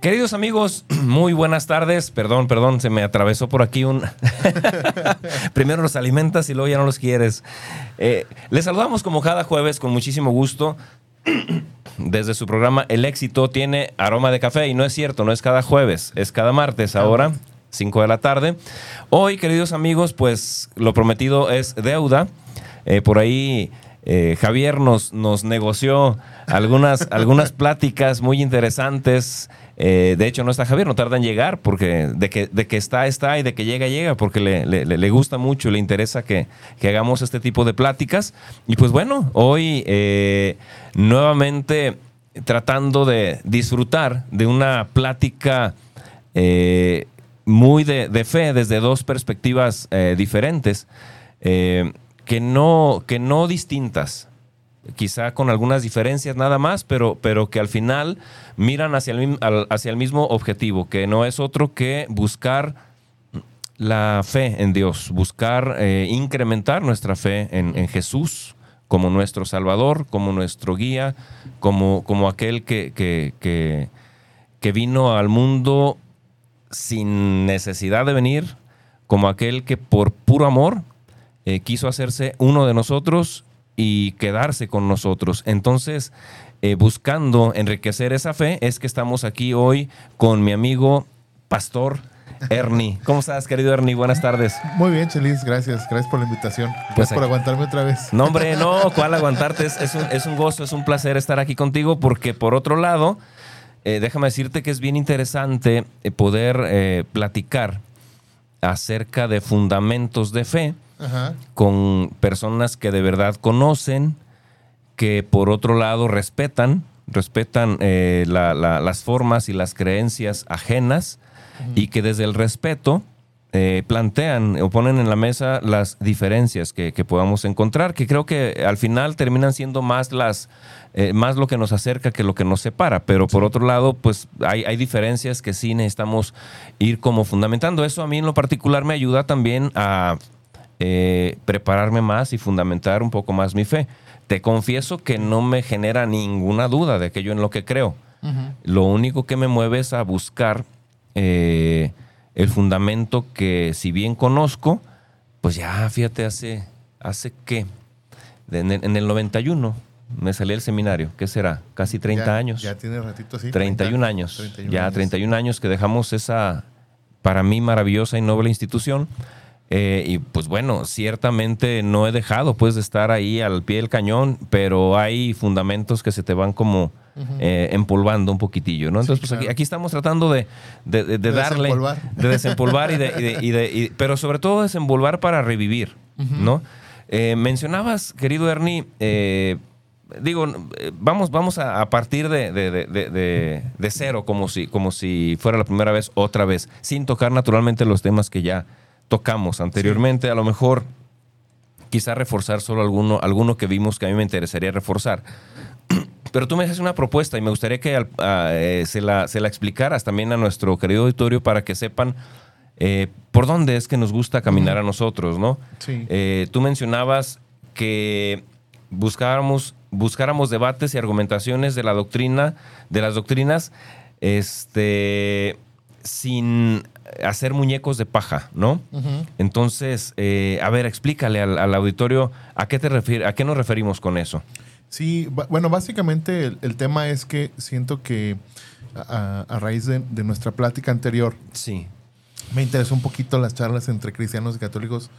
Queridos amigos, muy buenas tardes. Perdón, perdón, se me atravesó por aquí un... Primero los alimentas y luego ya no los quieres. Eh, les saludamos como cada jueves con muchísimo gusto. Desde su programa El éxito tiene aroma de café y no es cierto, no es cada jueves, es cada martes ahora, 5 de la tarde. Hoy, queridos amigos, pues lo prometido es deuda. Eh, por ahí eh, Javier nos, nos negoció algunas, algunas pláticas muy interesantes eh, de hecho, no está Javier, no tarda en llegar, porque de que, de que está, está y de que llega, llega, porque le, le, gusta mucho, le interesa que, hagamos este tipo de pláticas. Y pues bueno, hoy eh, nuevamente tratando de disfrutar de una plática eh, muy de, fe desde dos perspectivas diferentes, que, no, que no distintas, quizá con algunas diferencias nada más, pero, pero que al final miran hacia el, hacia el mismo objetivo, que no es otro que buscar la fe en Dios, buscar eh, incrementar nuestra fe en, Jesús como nuestro Salvador, como nuestro guía, como, como aquel que, que, que, vino al mundo sin necesidad de venir, como aquel que por puro amor eh, quiso hacerse uno de nosotros y quedarse con nosotros. Entonces, eh, buscando enriquecer esa fe, es que estamos aquí hoy con mi amigo Pastor Ernie. ¿Cómo estás, querido Ernie? Buenas tardes. Muy bien, Chelis, gracias. Gracias por la invitación. Pues gracias por aguantarme otra vez. No, hombre, no, ¿cuál aguantarte? Es, un, gozo, es un placer estar aquí contigo porque, por otro lado, eh, déjame decirte que es bien interesante eh, poder platicar acerca de fundamentos de fe con personas que de verdad conocen, que por otro lado respetan, respetan eh, las formas y las creencias ajenas y que desde el respeto eh, plantean o ponen en la mesa las diferencias que, podamos encontrar, que creo que al final terminan siendo más las eh, más lo que nos acerca que lo que nos separa, pero por otro lado, pues hay, hay, diferencias que sí necesitamos ir como fundamentando. Eso a mí en lo particular me ayuda también a eh, prepararme más y fundamentar un poco más mi fe. Te confieso que no me genera ninguna duda de aquello en lo que creo. Lo único que me mueve es a buscar eh, el fundamento que si bien conozco, pues ya fíjate, hace, hace qué, en el, 91 me salí del seminario, ¿qué será? Casi 30 años. Ya tiene ratito, sí. 31 años. ya 31 años que dejamos esa, para mí, maravillosa y noble institución eh, y pues bueno, ciertamente no he dejado pues de estar ahí al pie del cañón, pero hay fundamentos que se te van como eh, empolvando un poquitillo, ¿no? Entonces, pues aquí, estamos tratando de, de, darle, de desempolvar y de, pero sobre todo desenvolvar para revivir, ¿no? Eh, mencionabas, querido Ernie, digo, vamos, vamos a, partir de, de, cero, como si, como si fuera la primera vez, otra vez, sin tocar naturalmente los temas que ya tocamos anteriormente. A lo mejor quizá reforzar solo alguno, alguno que vimos que a mí me interesaría reforzar. Pero tú me haces una propuesta y me gustaría que eh, se, la, se, la, explicaras también a nuestro querido auditorio para que sepan eh, por dónde es que nos gusta caminar a nosotros, ¿no? Sí. Eh, tú mencionabas que buscáramos, buscáramos debates y argumentaciones de la doctrina, de las doctrinas, este, sin hacer muñecos de paja, ¿no? Entonces, eh, a ver, explícale al, auditorio a qué, te a qué nos referimos con eso. Sí, bueno, básicamente el, tema es que siento que a, raíz de, nuestra plática anterior, sí. me interesó un poquito las charlas entre cristianos y católicos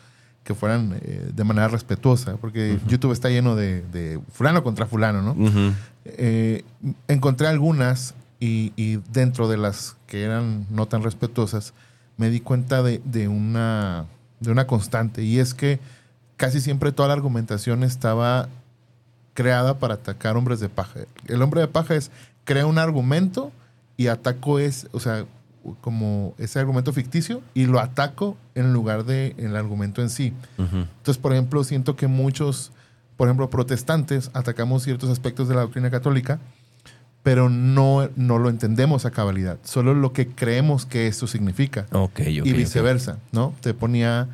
que fueran eh, de manera respetuosa, porque YouTube está lleno de, fulano contra fulano, ¿no? Eh, encontré algunas y, dentro de las que eran no tan respetuosas, me di cuenta de, una, de una constante. Y es que casi siempre toda la argumentación estaba creada para atacar hombres de paja. El hombre de paja es, crea un argumento y ataco es, o sea, como ese argumento ficticio y lo ataco en lugar de el argumento en sí. Entonces, por ejemplo, siento que muchos por ejemplo, protestantes atacamos ciertos aspectos de la doctrina católica, pero no, no lo entendemos a cabalidad, solo lo que creemos que eso significa. Okay, y viceversa, ¿no? Te ponía,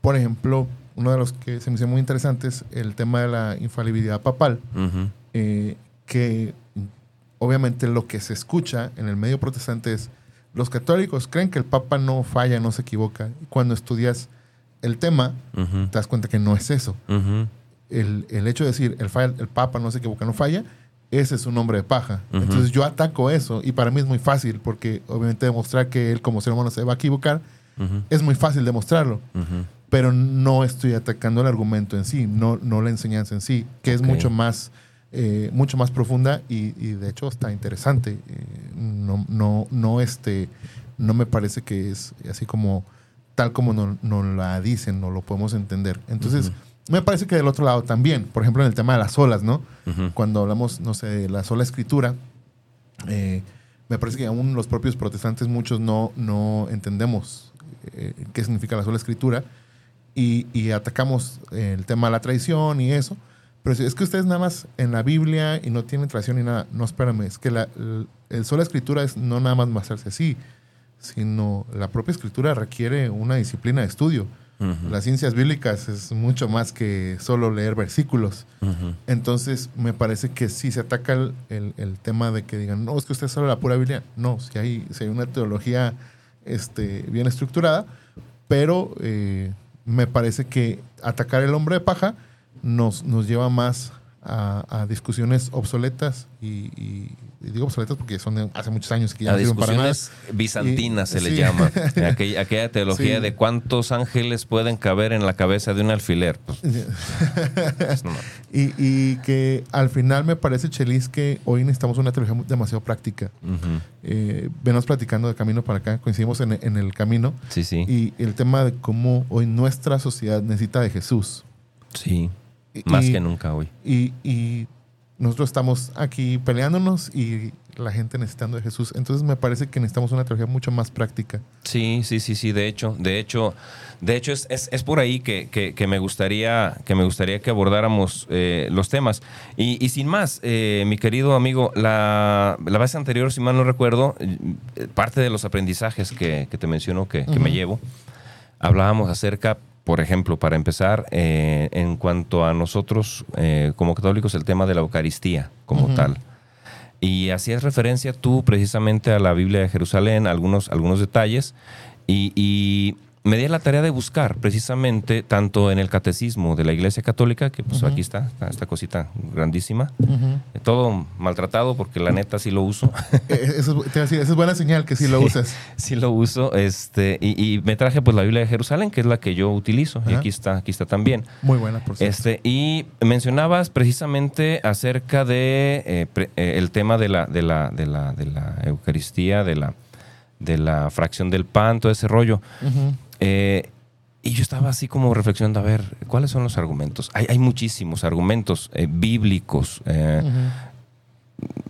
por ejemplo, uno de los que se me hizo muy interesantes, el tema de la infalibilidad papal, eh, que obviamente lo que se escucha en el medio protestante es, los católicos creen que el Papa no falla, no se equivoca. Cuando estudias el tema, te das cuenta que no es eso. el, hecho de decir, el, el Papa no se equivoca, no falla, ese es un nombre de paja. Entonces yo ataco eso y para mí es muy fácil porque obviamente demostrar que él como ser humano se va a equivocar es muy fácil demostrarlo pero no estoy atacando el argumento en sí, no, no la enseñanza en sí, que es mucho más, eh, mucho más profunda y, de hecho está interesante. Eh, no, no, no, este, no me parece que es así como tal como nos no la dicen, no lo podemos entender. Entonces, me parece que del otro lado también, por ejemplo, en el tema de las olas, ¿no? Cuando hablamos, no sé, de la sola escritura, eh, me parece que aún los propios protestantes, muchos no, no entendemos qué significa la sola escritura y, atacamos el tema de la traición y eso. Pero es que ustedes nada más en la Biblia y no tienen traición ni nada. No, espérame, es que la, el, sola escritura es no nada más mostrarse así, sino la propia escritura requiere una disciplina de estudio. Las ciencias bíblicas es mucho más que solo leer versículos. Entonces, me parece que sí se ataca el, el, tema de que digan, no, es que usted solo la pura Biblia. No, si hay, si hay una teología este, bien estructurada, pero eh, me parece que atacar el hombre de paja nos, nos lleva más a, discusiones obsoletas y, digo obsoletas porque son hace muchos años que ya no sirven para nada. bizantinas se le llama. aquella, teología de cuántos ángeles pueden caber en la cabeza de un alfiler. Pues, pues, y, que al final me parece, Chelis, que hoy necesitamos una teología demasiado práctica. Uh venos platicando de camino para acá, coincidimos en, en el camino. Sí, sí. Y el tema de cómo hoy nuestra sociedad necesita de Jesús. Sí. Más que nunca hoy. Y, nosotros estamos aquí peleándonos y la gente necesitando de Jesús. Entonces me parece que necesitamos una teología mucho más práctica. Sí, sí, sí, sí. De hecho, de hecho, de hecho es, es, por ahí que, que, me gustaría que me gustaría que abordáramos eh, los temas. Y, sin más, eh, mi querido amigo, la, la, vez anterior, si mal no recuerdo, eh, parte de los aprendizajes que, te menciono que, me llevo, hablábamos acerca por ejemplo, para empezar, eh, en cuanto a nosotros eh, como católicos, el tema de la Eucaristía como tal. Y hacías referencia tú precisamente a la Biblia de Jerusalén, algunos, algunos detalles, y me di la tarea de buscar precisamente tanto en el catecismo de la Iglesia Católica, que pues aquí está, esta cosita grandísima, todo maltratado porque la neta sí lo uso. Eh, esa es, buena señal que sí lo usas. Sí lo uso, este, y, me traje pues la Biblia de Jerusalén, que es la que yo utilizo, y aquí está, aquí está también. Muy buena, por cierto. Este, y mencionabas precisamente acerca de eh, eh, el tema de la, de la, de la, de la Eucaristía, de la de la fracción del pan, todo ese rollo. Eh, y yo estaba así como reflexionando, a ver, ¿cuáles son los argumentos? Hay, muchísimos argumentos eh, bíblicos eh,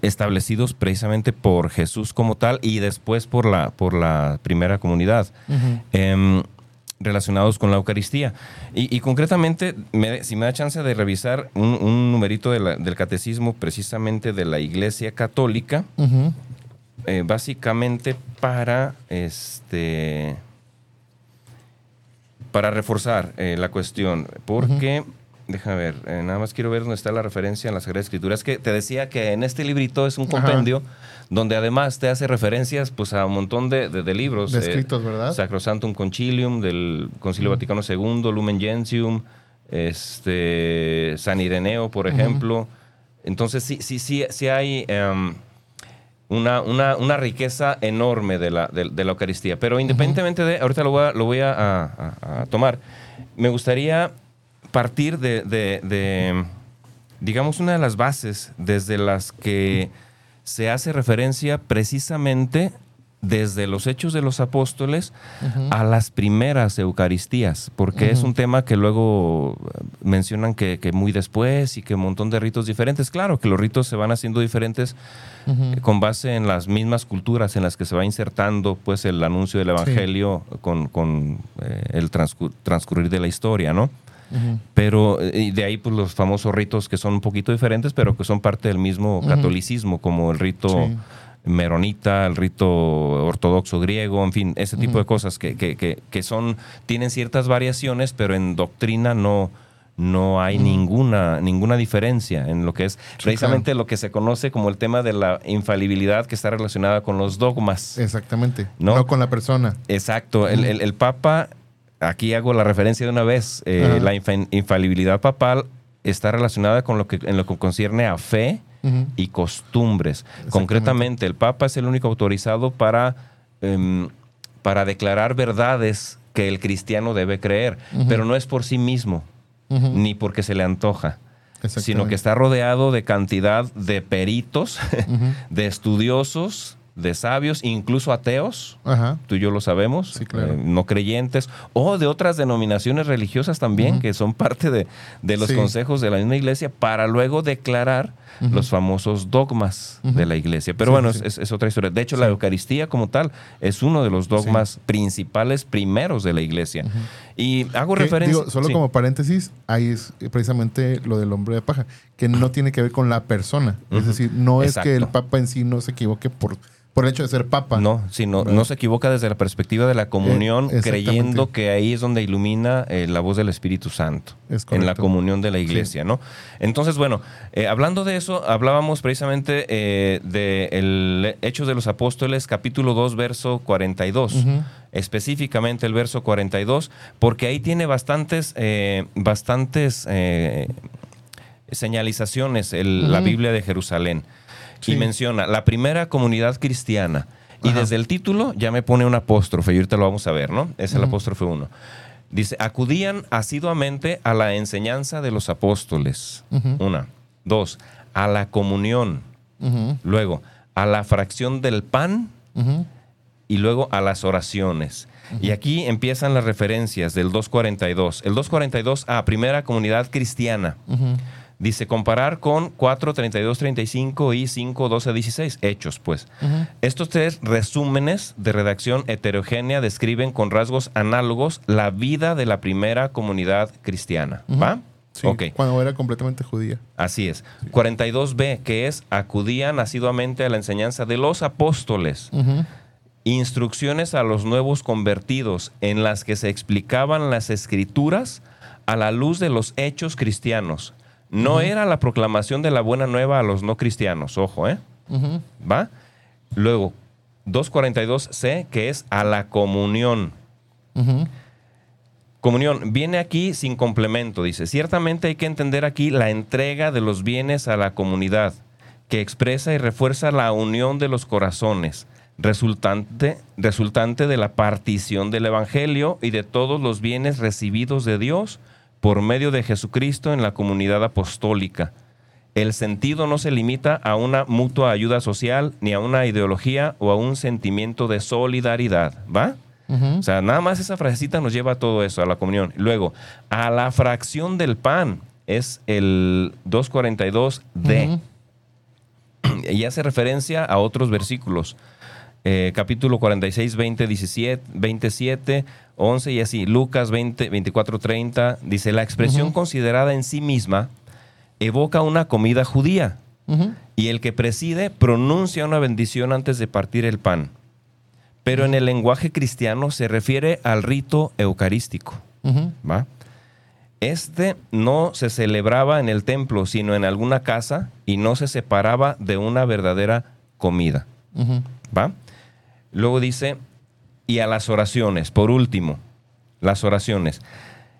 establecidos precisamente por Jesús como tal y después por la, por la primera comunidad. Em, relacionados con la Eucaristía. Y, concretamente, si me da chance de revisar un, numerito del catecismo precisamente de la Iglesia Católica, básicamente para este para reforzar eh, la cuestión, porque, déjame ver, eh, nada más quiero ver dónde está la referencia en la Sagrada Escritura. Es que te decía que en este librito es un compendio donde además te hace referencias pues, a un montón de, libros. De escritos, eh, ¿verdad? Sacrosantum Concilium del Concilio Vaticano II, Lumen Gentium, este, San Ireneo, por ejemplo. Entonces, sí, sí, sí, sí hay... Em, una, una, riqueza enorme de la, de, la Eucaristía. Pero independientemente de, ahorita lo voy a, lo voy a, tomar, me gustaría partir de, digamos, una de las bases desde las que se hace referencia precisamente desde los hechos de los apóstoles a las primeras Eucaristías, porque es un tema que luego mencionan que, muy después y que un montón de ritos diferentes. Claro que los ritos se van haciendo diferentes con base en las mismas culturas en las que se va insertando pues el anuncio del Evangelio con, eh, el transcurrir de la historia, ¿no? Pero eh, de ahí pues los famosos ritos que son un poquito diferentes, pero que son parte del mismo catolicismo, como el rito meronita, el rito ortodoxo griego, en fin, ese tipo de cosas que, que, que, son, tienen ciertas variaciones, pero en doctrina no, no hay ninguna, ninguna diferencia en lo que es precisamente lo que se conoce como el tema de la infalibilidad que está relacionada con los dogmas. Exactamente, no, con la persona. Exacto, el, el, Papa, aquí hago la referencia de una vez, eh, la infalibilidad papal está relacionada con lo que, en lo que concierne a fe, y costumbres. Concretamente, el Papa es el único autorizado para, em, para declarar verdades que el cristiano debe creer, pero no es por sí mismo, ni porque se le antoja sino que está rodeado de cantidad de peritos, de estudiosos, de sabios, incluso ateos, tú y yo lo sabemos, eh, no creyentes, o de otras denominaciones religiosas también, que son parte de, los consejos de la misma iglesia, para luego declarar los famosos dogmas de la iglesia. Pero bueno, es, otra historia. De hecho, la Eucaristía como tal es uno de los dogmas principales, primeros de la iglesia. Y hago referencia... solo como paréntesis, ahí es precisamente lo del hombre de paja, que no tiene que ver con la persona. Es decir, no es que el Papa en sí no se equivoque por por el hecho de ser papa. No, sino no se equivoca desde la perspectiva de la comunión, eh, creyendo que ahí es donde ilumina eh, la voz del Espíritu Santo, en la comunión de la iglesia, ¿no? Entonces, bueno, eh, hablando de eso, hablábamos precisamente de el Hechos de los Apóstoles, capítulo 2, verso 42. Específicamente el verso 42, porque ahí tiene bastantes, bastantes señalizaciones la Biblia de Jerusalén y menciona la primera comunidad cristiana. Y desde el título ya me pone un apóstrofe, y ahorita lo vamos a ver, ¿no? Es el apóstrofe 1. Dice, acudían asiduamente a la enseñanza de los apóstoles. Una. Dos, a la comunión. Luego, a la fracción del pan. Y luego a las oraciones. Y aquí empiezan las referencias del 242. El 242 a primera comunidad cristiana. Dice, comparar con 4, 32, 35 y 5, 12, 16. Hechos, pues. Estos tres resúmenes de redacción heterogénea describen con rasgos análogos la vida de la primera comunidad cristiana. ¿Va? Sí, cuando era completamente judía. Así es. 42b, que es acudían asiduamente a la enseñanza de los apóstoles. Instrucciones a los nuevos convertidos en las que se explicaban las escrituras a la luz de los hechos cristianos no era la proclamación de la buena nueva a los no cristianos, ojo, ¿eh? ¿Va? Luego, 242c, que es a la comunión. Comunión, viene aquí sin complemento, dice. Ciertamente hay que entender aquí la entrega de los bienes a la comunidad, que expresa y refuerza la unión de los corazones, resultante, resultante de la partición del Evangelio y de todos los bienes recibidos de Dios por medio de Jesucristo en la comunidad apostólica. El sentido no se limita a una mutua ayuda social, ni a una ideología o a un sentimiento de solidaridad, ¿va? O sea, nada más esa frasecita nos lleva a todo eso, a la comunión. Luego, a la fracción del pan, es el 242D. Y hace referencia a otros versículos. Eh, capítulo 46, 20, 17, 27, 11 y así. Lucas 20, 24, 30 dice, la expresión considerada en sí misma evoca una comida judía y el que preside pronuncia una bendición antes de partir el pan. Pero en el lenguaje cristiano se refiere al rito eucarístico. ¿va? Este no se celebraba en el templo, sino en alguna casa y no se separaba de una verdadera comida. ¿Va? Luego dice, y a las oraciones. Por último, las oraciones.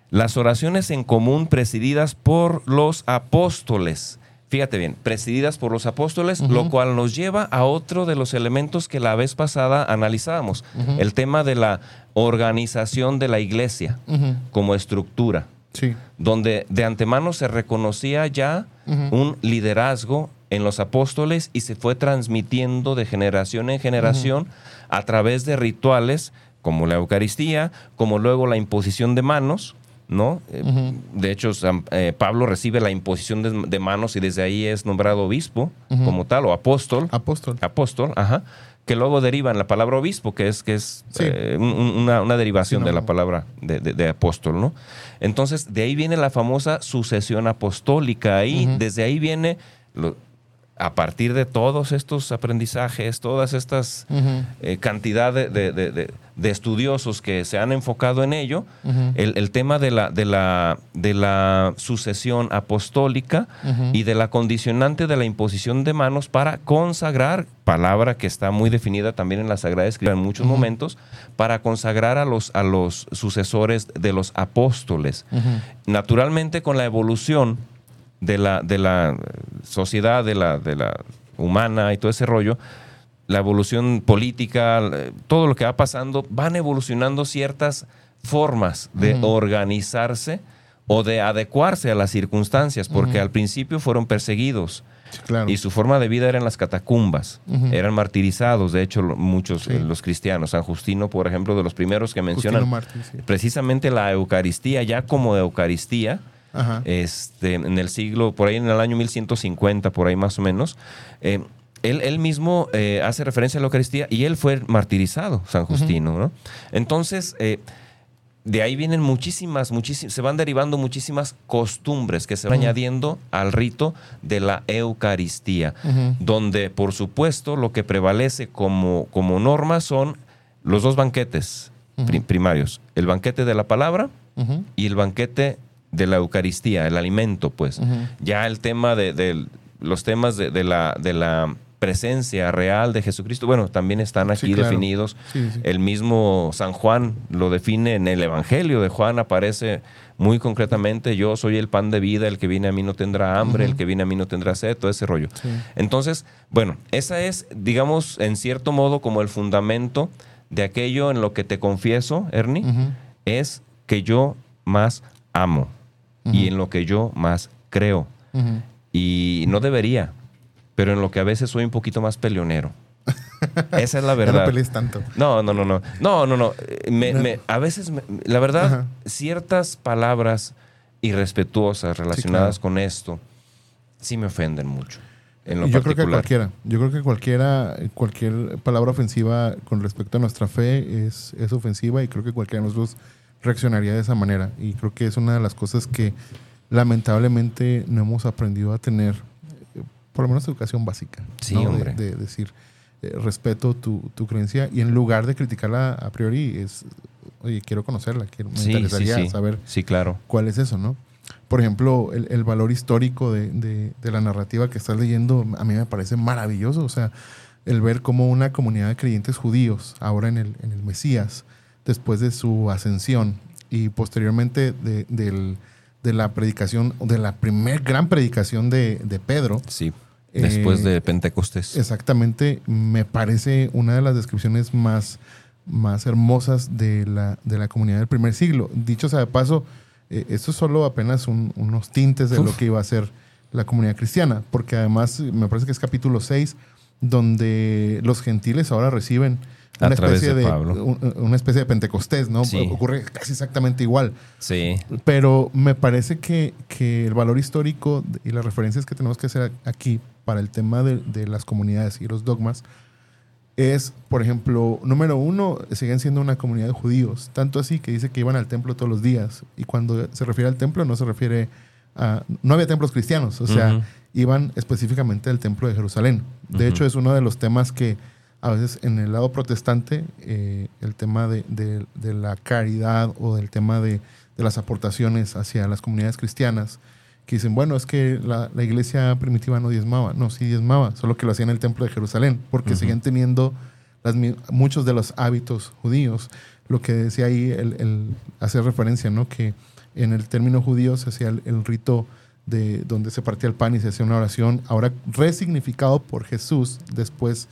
Las oraciones en común presididas por los apóstoles. Fíjate bien, presididas por los apóstoles, lo cual nos lleva a otro de los elementos que la vez pasada analizábamos, el tema de la organización de la iglesia como estructura, sí. donde de antemano se reconocía ya un liderazgo en los apóstoles y se fue transmitiendo de generación en generación a través de rituales como la Eucaristía, como luego la imposición de manos, ¿no? Eh, de hecho, eh, Pablo recibe la imposición de, manos y desde ahí es nombrado obispo como tal, o apóstol. Apóstol. Apóstol, ajá. que luego derivan la palabra obispo, que es, que es Sí. eh, un- un- una, una derivación Sí, no. de la palabra de, de- de apóstol, ¿no? Entonces, de ahí viene la famosa sucesión apostólica. Ahí. Desde ahí viene, lo- a partir de todos estos aprendizajes, todas estas eh, cantidad de, de- de- de- de estudiosos que se han enfocado en ello, el, el tema de la, de, la, de la sucesión apostólica y de la condicionante de la imposición de manos para consagrar, palabra que está muy definida también en la Sagrada Escritura en muchos momentos, para consagrar a los, a los sucesores de los apóstoles. Naturalmente con la evolución de la, de la sociedad, de la, de la humana y todo ese rollo, la evolución política, eh, todo lo que va pasando, van evolucionando ciertas formas de organizarse o de adecuarse a las circunstancias, porque al principio fueron perseguidos claro. y su forma de vida era en las catacumbas, eran martirizados, de hecho muchos, Sí. eh, los cristianos, San Justino, por ejemplo, de los primeros que mencionan sí. precisamente la Eucaristía, ya como Eucaristía, Ajá. este, en el siglo, por ahí en el año 1150, por ahí más o menos, eh, él, él mismo eh, hace referencia a la Eucaristía y él fue martirizado, San Justino, ¿no? Entonces, eh, de ahí vienen muchísimas, muchísimas, se van derivando muchísimas costumbres que se van añadiendo al rito de la Eucaristía, donde, por supuesto, lo que prevalece como, como norma son los dos banquetes primarios, el banquete de la palabra y el banquete de la Eucaristía, el alimento, pues. Ya el tema de, de los temas de, de la, de la presencia real de Jesucristo, bueno, también están aquí Sí, claro. definidos. Sí, sí. El mismo San Juan lo define en el Evangelio de Juan, aparece muy concretamente, yo soy el pan de vida, el que viene a mí no tendrá hambre, el que viene a mí no tendrá sed, todo ese rollo. Entonces, bueno, esa es, digamos, en cierto modo como el fundamento de aquello en lo que te confieso, Ernie, es que yo más amo y en lo que yo más creo. Y no debería, pero en lo que a veces soy un poquito más peleonero. Esa es la Ya no verdad. pelees tanto. No, no, no, no. No, no, no. Eh, me- me- a veces, me- la verdad, Ajá. ciertas palabras irrespetuosas relacionadas claro. con esto sí me ofenden mucho. En lo Yo creo que cualquiera. Yo creo que cualquiera, cualquier palabra ofensiva con respecto a nuestra fe es, es ofensiva y creo que cualquiera de nosotros reaccionaría de esa manera. Y creo que es una de las cosas que lamentablemente no hemos aprendido a tener, eh, por lo menos educación básica. Sí, ¿no? De- hombre. De, decir, eh, respeto tu, tu creencia y en lugar de criticarla a priori es, oye, quiero conocerla, quiero, me Sí, sí, interesaría sí. saber Sí, claro. cuál es eso, ¿no? Por ejemplo, el, el valor histórico de, de- de la narrativa que estás leyendo a mí me parece maravilloso. O sea, el ver cómo una comunidad de creyentes judíos, ahora en el, en el Mesías, después de su ascensión y posteriormente de, de la predicación, de la primer gran predicación de, de Pedro, Sí. Después Eh, de Pentecostés. Exactamente, me parece una de las descripciones más, más hermosas de la, de la comunidad del primer siglo. Dicho sea de paso, eh, esto es solo apenas un- unos tintes de lo que iba a ser la comunidad cristiana, porque además eh, me parece que es capítulo 6, donde los gentiles ahora reciben A una través especie de de, Pablo. un- una especie de Pentecostés, ¿no? Sí. Ocurre casi exactamente igual. Sí. Pero me parece que, que el valor histórico y las referencias que tenemos que hacer aquí para el tema de, de las comunidades y los dogmas es, por ejemplo, número uno, siguen siendo una comunidad de judíos, tanto así que dice que iban al templo todos los días. Y cuando se refiere al templo, no se refiere a... No había templos cristianos, o sea, iban específicamente al templo de Jerusalén. De hecho, es uno de los temas que a veces en el lado protestante, eh, el tema de, de- de la caridad o del tema de, de las aportaciones hacia las comunidades cristianas, que dicen, bueno, es que la, la iglesia primitiva no diezmaba. No, sí diezmaba, solo que lo hacía en el templo de Jerusalén, porque Ujú. seguían teniendo las muchos de los hábitos judíos. Lo que decía ahí, el, el hacer referencia, ¿no? Que en el término judío se hacía el, el rito de donde se partía el pan y se hacía una oración, ahora resignificado por Jesús después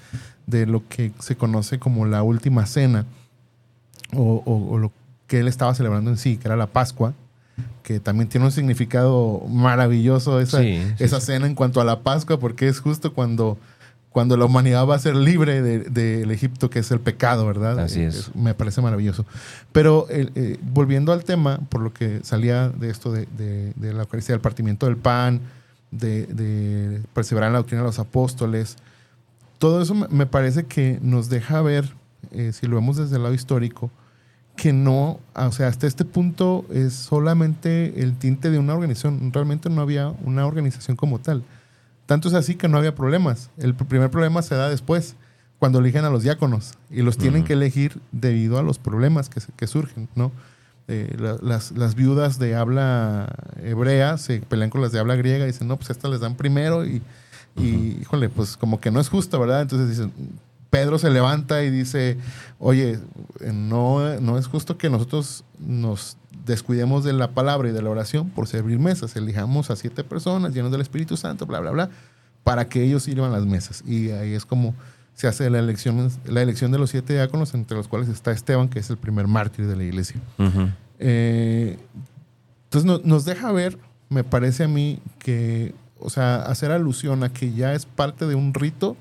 de lo que se conoce como la última cena o, o- o lo que él estaba celebrando en sí, que era la Pascua, que también tiene un significado maravilloso esa, Sí, sí, esa sí. cena en cuanto a la Pascua, porque es justo cuando, cuando la humanidad va a ser libre del de, Egipto, que es el pecado, ¿verdad? Así Eh, es. me parece maravilloso. Pero eh, eh, volviendo al tema, por lo que salía de esto de, de- de la Eucaristía, del partimiento del pan, de, de perseverar en la doctrina de los apóstoles, todo eso me parece que nos deja ver, eh, si lo vemos desde el lado histórico, que no, o sea, hasta este punto es solamente el tinte de una organización. Realmente no había una organización como tal. Tanto es así que no había problemas. El primer problema se da después, cuando eligen a los diáconos y los tienen que elegir debido a los problemas que, que surgen, ¿no? Eh, las, las, viudas de habla hebrea se pelean con las de habla griega y dicen, no, pues estas les dan primero y, y híjole, pues como que no es justo, ¿verdad? Entonces dicen, Pedro se levanta y dice, oye, no, no es justo que nosotros nos descuidemos de la palabra y de la oración por servir mesas. Elijamos a siete personas llenos del Espíritu Santo, bla, bla, bla, para que ellos sirvan las mesas. Y ahí es como se hace la elección, la elección de los siete diáconos, entre los cuales está Esteban, que es el primer mártir de la iglesia. Eh, entonces nos deja ver, me parece a mí, que, o sea, hacer alusión a que ya es parte de un rito,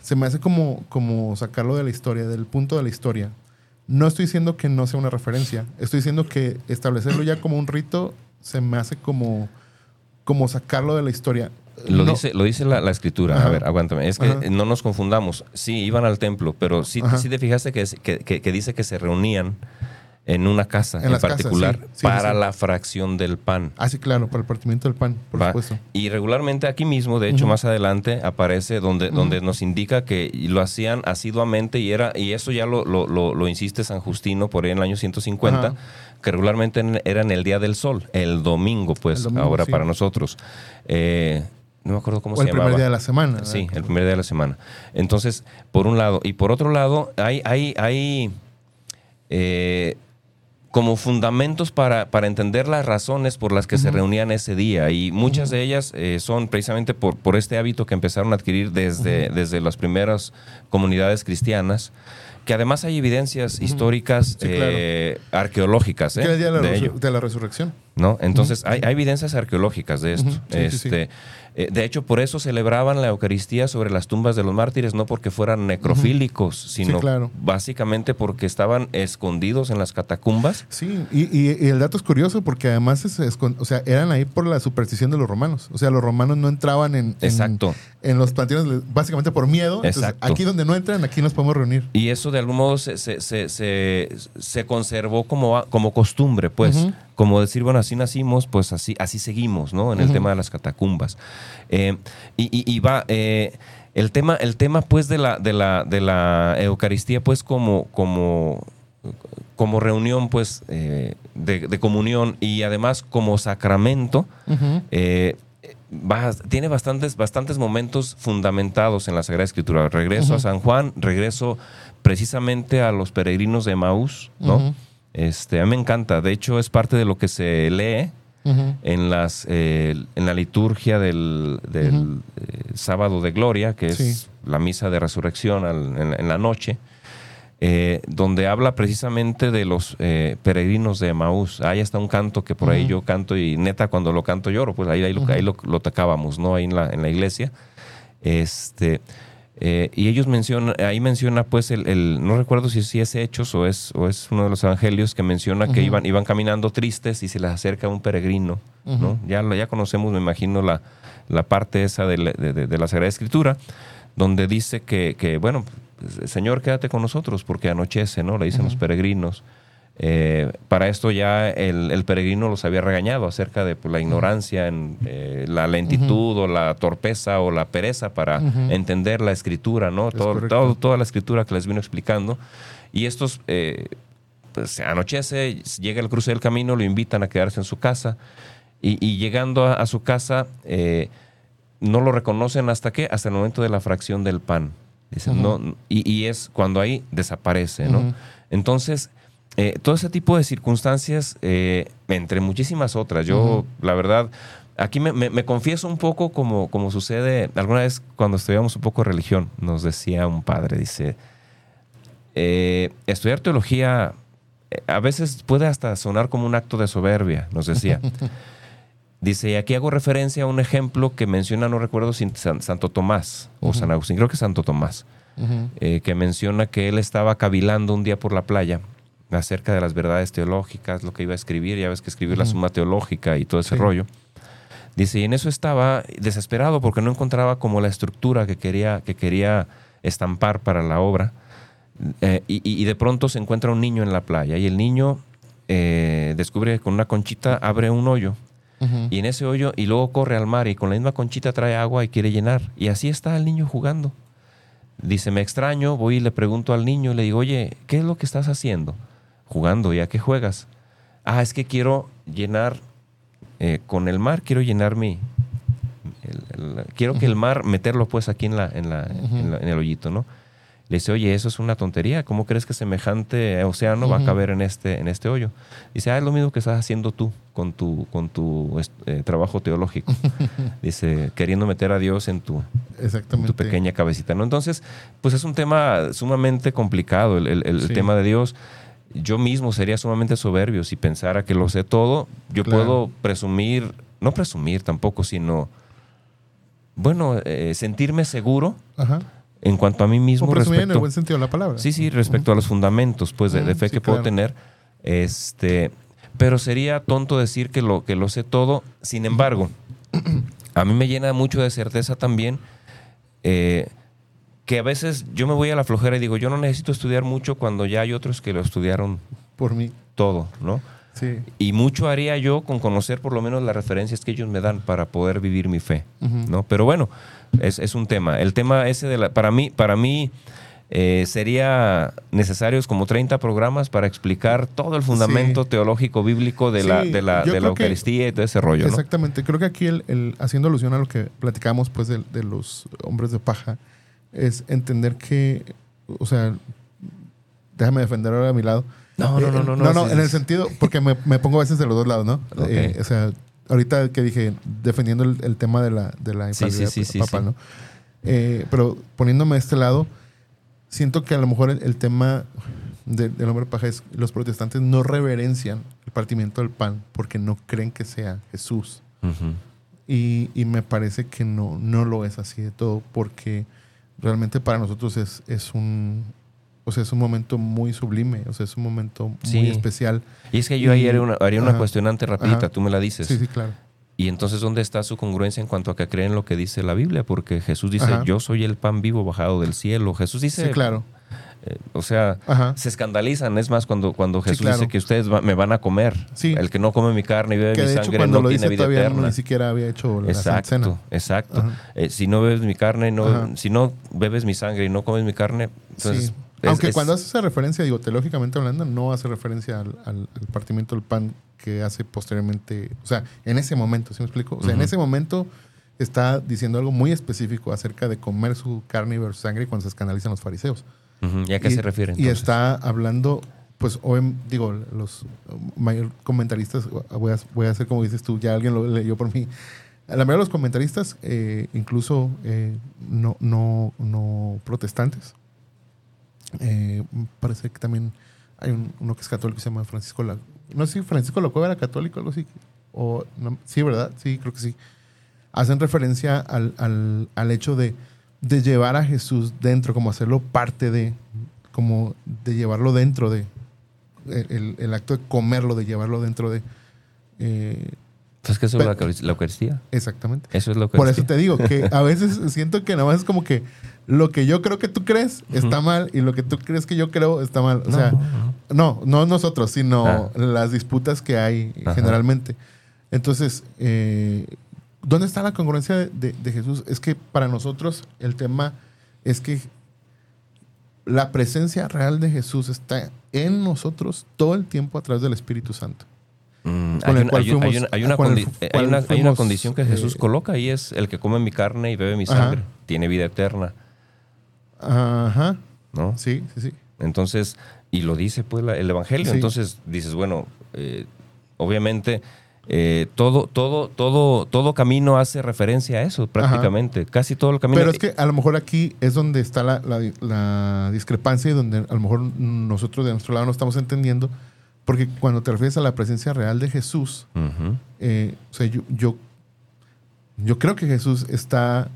se me hace como, como sacarlo de la historia, del punto de la historia. No estoy diciendo que no sea una referencia, estoy diciendo que establecerlo ya como un rito se me hace como, como sacarlo de la historia. Lo, dice, lo dice la, escritura. A ver, aguántame. Es que no nos confundamos. Sí, iban al templo, pero sí, sí te fijaste que, que, dice que se reunían en una casa en, particular para la fracción del pan. Ah, sí, claro, para el partimiento del pan, por supuesto. Y regularmente aquí mismo, de hecho, más adelante aparece donde, donde nos indica que lo hacían asiduamente y era y eso ya lo, lo, lo, insiste San Justino por ahí en el año 150, que regularmente era en el día del sol, el domingo, pues, ahora para nosotros. Eh, no me acuerdo cómo se llamaba. El primer día de la semana. Sí, el primer día de la semana. Entonces, por un lado. Y por otro lado, hay, hay, hay eh, como fundamentos para, para, entender las razones por las que se reunían ese día. Y muchas de ellas eh, son precisamente por, por este hábito que empezaron a adquirir desde, desde las primeras comunidades cristianas que además hay evidencias históricas eh, arqueológicas ¿eh? día de la, de la resurrección. ¿No? Entonces, hay, hay, evidencias arqueológicas de esto. este, eh, de hecho, por eso celebraban la Eucaristía sobre las tumbas de los mártires, no porque fueran necrofílicos, sino básicamente porque estaban escondidos en las catacumbas. Sí, y, el dato es curioso porque además o sea, eran ahí por la superstición de los romanos. O sea, los romanos no entraban en, Exacto. en, los panteones básicamente por miedo. Entonces, aquí donde no entran, aquí nos podemos reunir. Y eso de algún modo se, se, se, se conservó como, como costumbre, pues como decir, bueno, así nacimos, pues así, así seguimos, ¿no? En el tema de las catacumbas. Eh, y, va, eh, el, tema, el tema, pues, de la, de la, de la Eucaristía, pues, como, como, como reunión, pues, eh, de, comunión y además como sacramento, tiene bastantes, bastantes momentos fundamentados en la Sagrada Escritura. Regreso a San Juan, regreso precisamente a los peregrinos de Maús, ¿no? Este, a mí me encanta. De hecho, es parte de lo que se lee en, las, eh, en la liturgia del, eh, sábado de gloria, que es la misa de resurrección en, la noche. Eh, donde habla precisamente de los peregrinos de Maús. Ahí está un canto que por ahí yo canto y neta cuando lo canto lloro, pues ahí, ahí, lo, ahí lo, lo, tocábamos, ¿no? Ahí en la, en la iglesia. Este, eh, y ellos mencionan, ahí menciona pues el, no recuerdo si, si, es Hechos o es, o es uno de los evangelios que menciona que iban, iban caminando tristes y se les acerca un peregrino, ¿no? Ya, ya conocemos, me imagino, la, la parte esa de, la Sagrada Escritura, donde dice que, que, bueno, Señor, quédate con nosotros porque anochece, ¿no? Le dicen los peregrinos. Eh, para esto ya el, peregrino los había regañado acerca de pues, la ignorancia, en, eh, la lentitud o la torpeza o la pereza para entender la escritura, ¿no? Todo, toda la escritura que les vino explicando. Y estos, eh, pues anochece, llega el cruce del camino, lo invitan a quedarse en su casa y, llegando a, su casa no lo reconocen hasta qué, hasta el momento de la fracción del pan. Dicen, no, y, es cuando ahí desaparece, ¿no? Entonces, eh, todo ese tipo de circunstancias, eh, entre muchísimas otras. Yo, la verdad, aquí me, confieso un poco como, como sucede alguna vez cuando estudiamos un poco de religión, nos decía un padre, dice, eh, estudiar teología a veces puede hasta sonar como un acto de soberbia, nos decía. Dice, y aquí hago referencia a un ejemplo que menciona, no recuerdo si Santo Tomás o San Agustín, creo que Santo Tomás, que menciona que él estaba cavilando un día por la playa acerca de las verdades teológicas, lo que iba a escribir, ya ves que escribió la suma teológica y todo ese rollo. Dice, y en eso estaba desesperado porque no encontraba como la estructura que quería, que quería estampar para la obra. Eh, y, y de pronto se encuentra un niño en la playa y el niño eh, descubre que con una conchita abre un hoyo. Y en ese hoyo, y luego corre al mar y con la misma conchita trae agua y quiere llenar. Y así está el niño jugando. Dice, me extraño, voy y le pregunto al niño, le digo, oye, ¿qué es lo que estás haciendo? Jugando, ¿y a qué juegas? Ah, es que quiero llenar eh, con el mar, quiero llenar mi... el- el- quiero que el mar, meterlo pues aquí en, la, en, la- en la- en el hoyito, ¿no? Le dice, oye, eso es una tontería. ¿Cómo crees que semejante océano va a caber en este, en este hoyo? Dice, ah, es lo mismo que estás haciendo tú con tu, con tu eh, trabajo teológico. Dice, queriendo meter a Dios en tu, en Exactamente. tu pequeña cabecita, ¿no? Entonces, pues es un tema sumamente complicado, el, el- el Sí. tema de Dios. Yo mismo sería sumamente soberbio si pensara que lo sé todo. Yo Claro. puedo presumir, no presumir tampoco, sino, bueno, eh, sentirme seguro Ajá. en cuanto a mí mismo O presumir en el respecto, buen sentido de la palabra. sí, sí, respecto a los fundamentos, pues, de, de fe sí, que puedo tener. Este, pero sería tonto decir que lo, que lo sé todo. Sin embargo, a mí me llena mucho de certeza también eh, que a veces yo me voy a la flojera y digo, yo no necesito estudiar mucho cuando ya hay otros que lo estudiaron Por mí. todo, ¿no? Sí. Y mucho haría yo con conocer por lo menos las referencias que ellos me dan para poder vivir mi fe. ¿no? Pero bueno, es, es un tema. El tema ese de la, para mí, para mí eh, sería necesarios como 30 programas para explicar todo el fundamento Sí. teológico bíblico de la, de la, de la que- Eucaristía y todo ese rollo, ¿no? Exactamente. Creo que aquí, el, el- haciendo alusión a lo que platicamos pues, de, de los hombres de paja, es entender que, o sea, déjame defender ahora a mi lado. No, no, no, no, No, no, en el sentido, porque me, me pongo a veces de los dos lados, ¿no? Eh, o sea, ahorita que dije, defendiendo el, el tema de la, de la Sí, sí, sí, papal. ¿no? Eh, pero poniéndome de este lado, siento que a lo mejor el, el tema de- del hombre paja es los protestantes no reverencian el partimiento del pan porque no creen que sea Jesús. Y, y me parece que no, no lo es así de todo, porque realmente para nosotros es, es un o sea, es un momento muy sublime, o sea, es un momento muy especial. Y es que yo ahí haría una, haría una ajá. cuestionante rapidita, Ajá. tú me la dices. Sí, sí, claro. Y entonces, ¿dónde está su congruencia en cuanto a que creen lo que dice la Biblia? Porque Jesús dice, Ajá. yo soy el pan vivo bajado del cielo. Jesús dice, Sí, claro. Eh, o sea, Ajá. se escandalizan. Es más, cuando, cuando Sí, Jesús claro. dice que ustedes va- me van a comer. Sí. El que no come mi carne y bebe Que mi de hecho sangre cuando no lo tiene dice vida todavía no, ni siquiera había hecho la Exacto, Cena. exacto. Eh, si no bebes mi carne, no, Ajá. si no bebes mi sangre y no comes mi carne, entonces... Sí. es- Aunque es- cuando hace esa referencia, digo, teológicamente hablando, no hace referencia al, al- al partimiento del pan que hace posteriormente, o sea, en ese momento, ¿sí me explico? O sea, en ese momento está diciendo algo muy específico acerca de comer su carne y beber su sangre y cuando se escandalizan los fariseos. ¿Y a qué Y- se refiere Y está hablando, pues, digo, los mayor comentaristas, voy a, voy a hacer como dices tú, ya alguien lo leyó por mí. La mayoría de los comentaristas, eh, incluso eh, no, no, no protestantes, eh, parece que también hay un- uno que es católico que se llama Francisco La... No sé si Francisco La Cueva era católico o algo así. O, no, sí, ¿verdad? Sí, creo que sí. Hacen referencia al, al- al hecho de, de llevar a Jesús dentro, como hacerlo parte de, como de llevarlo dentro de, el, acto de comerlo, de llevarlo dentro de... eh, Entonces, ¿qué es la pero- Eucaristía? la Eucaristía? exactamente. Eso es lo que Por eso te digo que a veces siento que nada más es como que lo que yo creo que tú crees está mal y lo que tú crees que yo creo está mal. O sea, no, no nosotros, sino Ah. las disputas que hay generalmente. Entonces, eh, ¿dónde está la congruencia de, de- de Jesús? Es que para nosotros el tema es que la presencia real de Jesús está en nosotros todo el tiempo a través del Espíritu Santo. Mm, hay, un- fuimos- una, hay una cual hay hay condición que Jesús eh, coloca y es el que come mi carne y bebe mi Ajá. sangre. Tiene vida eterna, Ajá, ¿no? sí, sí, sí. Entonces, y lo dice pues la- el Evangelio. Sí. Entonces dices, bueno, eh, obviamente eh, todo, todo, todo, todo camino hace referencia a eso prácticamente. Casi todo el camino. Pero es que a lo mejor aquí es donde está la, la- la discrepancia y donde a lo mejor nosotros de nuestro lado no estamos entendiendo, porque cuando te refieres a la presencia real de Jesús, eh, o sea, yo, yo, yo creo que Jesús está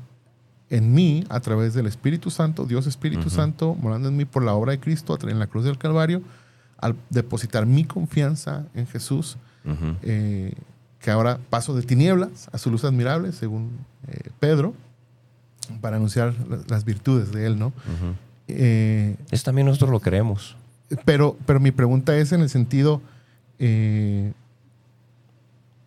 en mí a través del Espíritu Santo, Dios Espíritu. Santo, morando en mí por la obra de Cristo en la cruz del Calvario, al depositar mi confianza en Jesús, Eh, que ahora paso de tinieblas a su luz admirable, según eh, Pedro, para anunciar las virtudes de él, ¿no? Uh Eso también nosotros lo creemos. Pero, pero mi pregunta es en el sentido,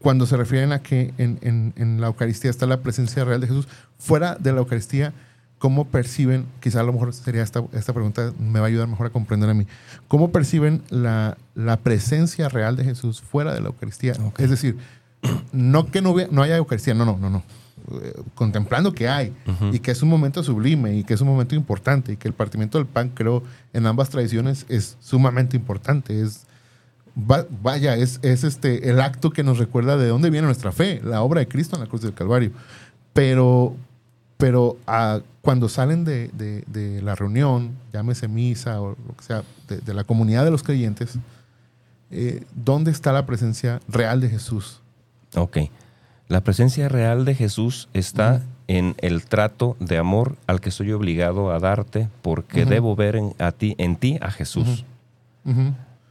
cuando se refieren a que en, la Eucaristía está la presencia real de Jesús, fuera de la Eucaristía, ¿cómo perciben, quizá a lo mejor sería esta, esta pregunta, me va a ayudar mejor a comprender a mí, ¿cómo perciben la, presencia real de Jesús fuera de la Eucaristía? Es decir, no que no, no haya Eucaristía, no, no, no, no. Eh, contemplando que hay y que es un momento sublime y que es un momento importante y que el partimiento del pan, creo, en ambas tradiciones es sumamente importante. Es, vaya, es, es, este, el acto que nos recuerda de dónde viene nuestra fe, la obra de Cristo en la cruz del Calvario. Pero, pero ah, cuando salen de, de, la reunión, llámese misa o lo que sea, de, la comunidad de los creyentes, eh, ¿dónde está la presencia real de Jesús? Ok. La presencia real de Jesús está en el trato de amor al que soy obligado a darte porque debo ver en, a ti, en ti a Jesús.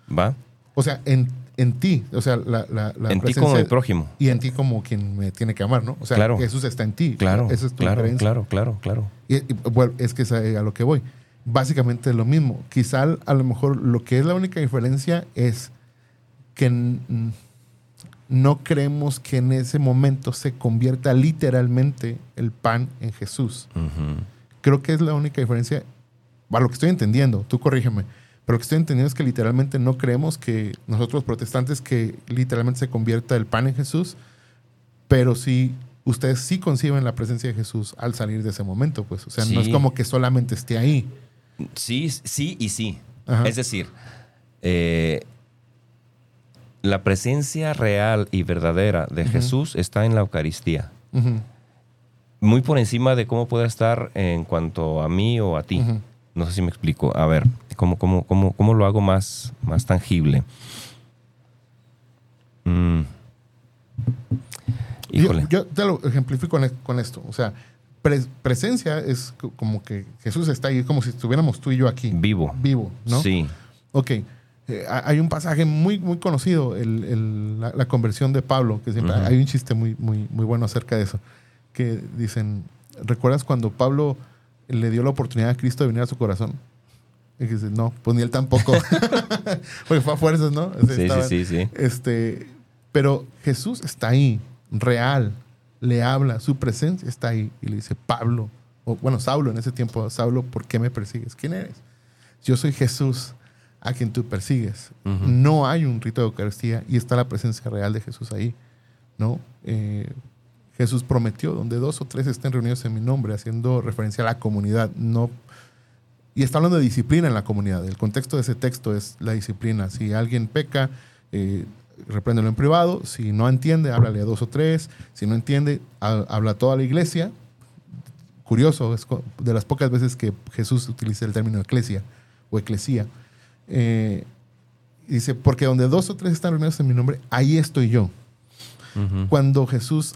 ¿Va? O sea, en, en ti, o sea, la, la, En ti como el prójimo. Y en ti como quien me tiene que amar, ¿no? O sea, Jesús está en ti. Claro, Esa es tu claro, claro, claro, claro. Y, bueno, es que es a, lo que voy. Básicamente es lo mismo. Quizá a lo mejor lo que es la única diferencia es que no creemos que en ese momento se convierta literalmente el pan en Jesús. Creo que es la única diferencia, a lo que estoy entendiendo, tú corrígeme pero lo que estoy entendiendo es que literalmente no creemos que nosotros protestantes que literalmente se convierta el pan en Jesús, pero sí, ustedes sí conciben la presencia de Jesús al salir de ese momento, pues. O sea, no es como que solamente esté ahí. Sí, sí y sí. Es decir, eh, la presencia real y verdadera de Jesús está en la Eucaristía. Muy por encima de cómo pueda estar en cuanto a mí o a ti. No sé si me explico. A ver, ¿cómo, cómo, cómo, cómo lo hago más, más tangible? Mm. Yo, te lo ejemplifico con, esto. O sea, presencia es como que Jesús está ahí, como si estuviéramos tú y yo aquí. Vivo. Vivo, ¿no? Sí. Ok. Eh, hay un pasaje muy, muy conocido, la, conversión de Pablo, que siempre hay un chiste muy, muy, muy bueno acerca de eso, que dicen, ¿recuerdas cuando Pablo le dio la oportunidad a Cristo de venir a su corazón. Y dice, no, pues ni él tampoco. Porque fue a fuerzas, ¿no? sí, sí, sí, sí. Este, pero Jesús está ahí, real, le habla, su presencia está ahí. Y le dice, Pablo, o bueno, Saulo en ese tiempo, Saulo, ¿por qué me persigues? ¿Quién eres? Yo soy Jesús a quien tú persigues. No hay un rito de Eucaristía y está la presencia real de Jesús ahí, ¿no? Eh, Jesús prometió, donde dos o tres estén reunidos en mi nombre, haciendo referencia a la comunidad, no y está hablando de disciplina en la comunidad. El contexto de ese texto es la disciplina. Si alguien peca, eh, repréndelo en privado. Si no entiende, háblale a dos o tres. Si no entiende, habla a toda la iglesia. Curioso, es de las pocas veces que Jesús utiliza el término eclesia o eclesía. Eh, dice, porque donde dos o tres están reunidos en mi nombre, ahí estoy yo. Cuando Jesús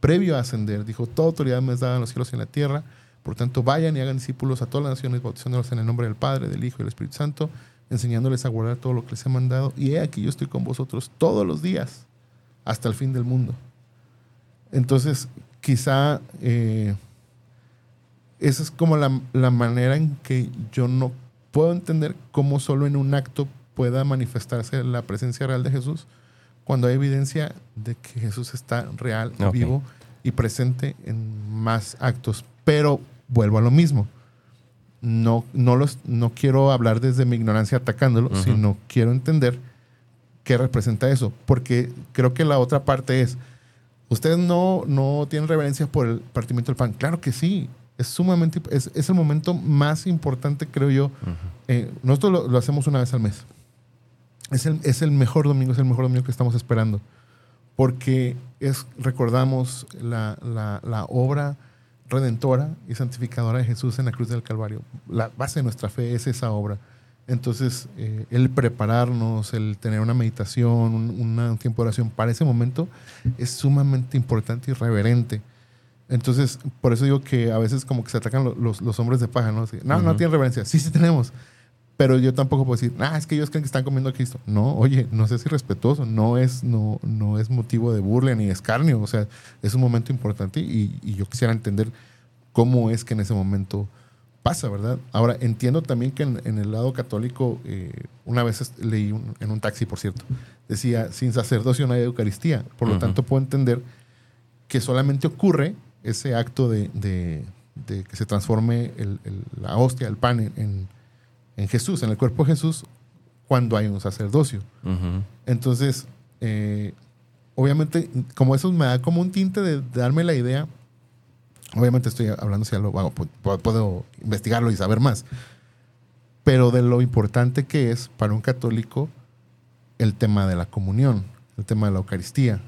previo a ascender, dijo, toda autoridad me es dada en los cielos y en la tierra, por tanto vayan y hagan discípulos a todas las naciones, bautizándolos en el nombre del Padre, del Hijo y del Espíritu Santo, enseñándoles a guardar todo lo que les he mandado, y he aquí yo estoy con vosotros todos los días, hasta el fin del mundo. Entonces, quizá eh, esa es como la, la manera en que yo no puedo entender cómo solo en un acto pueda manifestarse la presencia real de Jesús, cuando hay evidencia de que Jesús está real, vivo y presente en más actos. Pero vuelvo a lo mismo. No, no, los, no quiero hablar desde mi ignorancia atacándolo, sino quiero entender qué representa eso. Porque creo que la otra parte es, ¿ustedes no, no tienen reverencia por el partimiento del pan? Claro que sí. Es sumamente, es, es el momento más importante, creo yo. Eh, nosotros lo hacemos una vez al mes es el, mejor domingo, es el mejor domingo que estamos esperando. Porque es, recordamos la, obra redentora y santificadora de Jesús en la cruz del Calvario. La base de nuestra fe es esa obra. Entonces, eh, el prepararnos, el tener una meditación, un, tiempo de oración para ese momento es sumamente importante y reverente. Entonces, por eso digo que a veces como que se atacan los, los, hombres de paja, ¿no? no, no tienen reverencia. Sí, sí tenemos Pero yo tampoco puedo decir, ah, es que ellos creen que están comiendo a Cristo. No, oye, no sé si respetuoso, no es, no, no es motivo de burla ni de escarnio. O sea, es un momento importante y, y yo quisiera entender cómo es que en ese momento pasa, ¿verdad? Ahora, entiendo también que en, el lado católico, eh, una vez leí en un taxi, por cierto, decía, sin sacerdocio no hay Eucaristía. Por lo tanto, puedo entender que solamente ocurre ese acto de, que se transforme la hostia, el pan en, en Jesús, en el cuerpo de Jesús, cuando hay un sacerdocio. Entonces, eh, obviamente, como eso me da como un tinte de, darme la idea, obviamente estoy hablando si lo hago, puedo, investigarlo y saber más, pero de lo importante que es para un católico el tema de la comunión, el tema de la Eucaristía.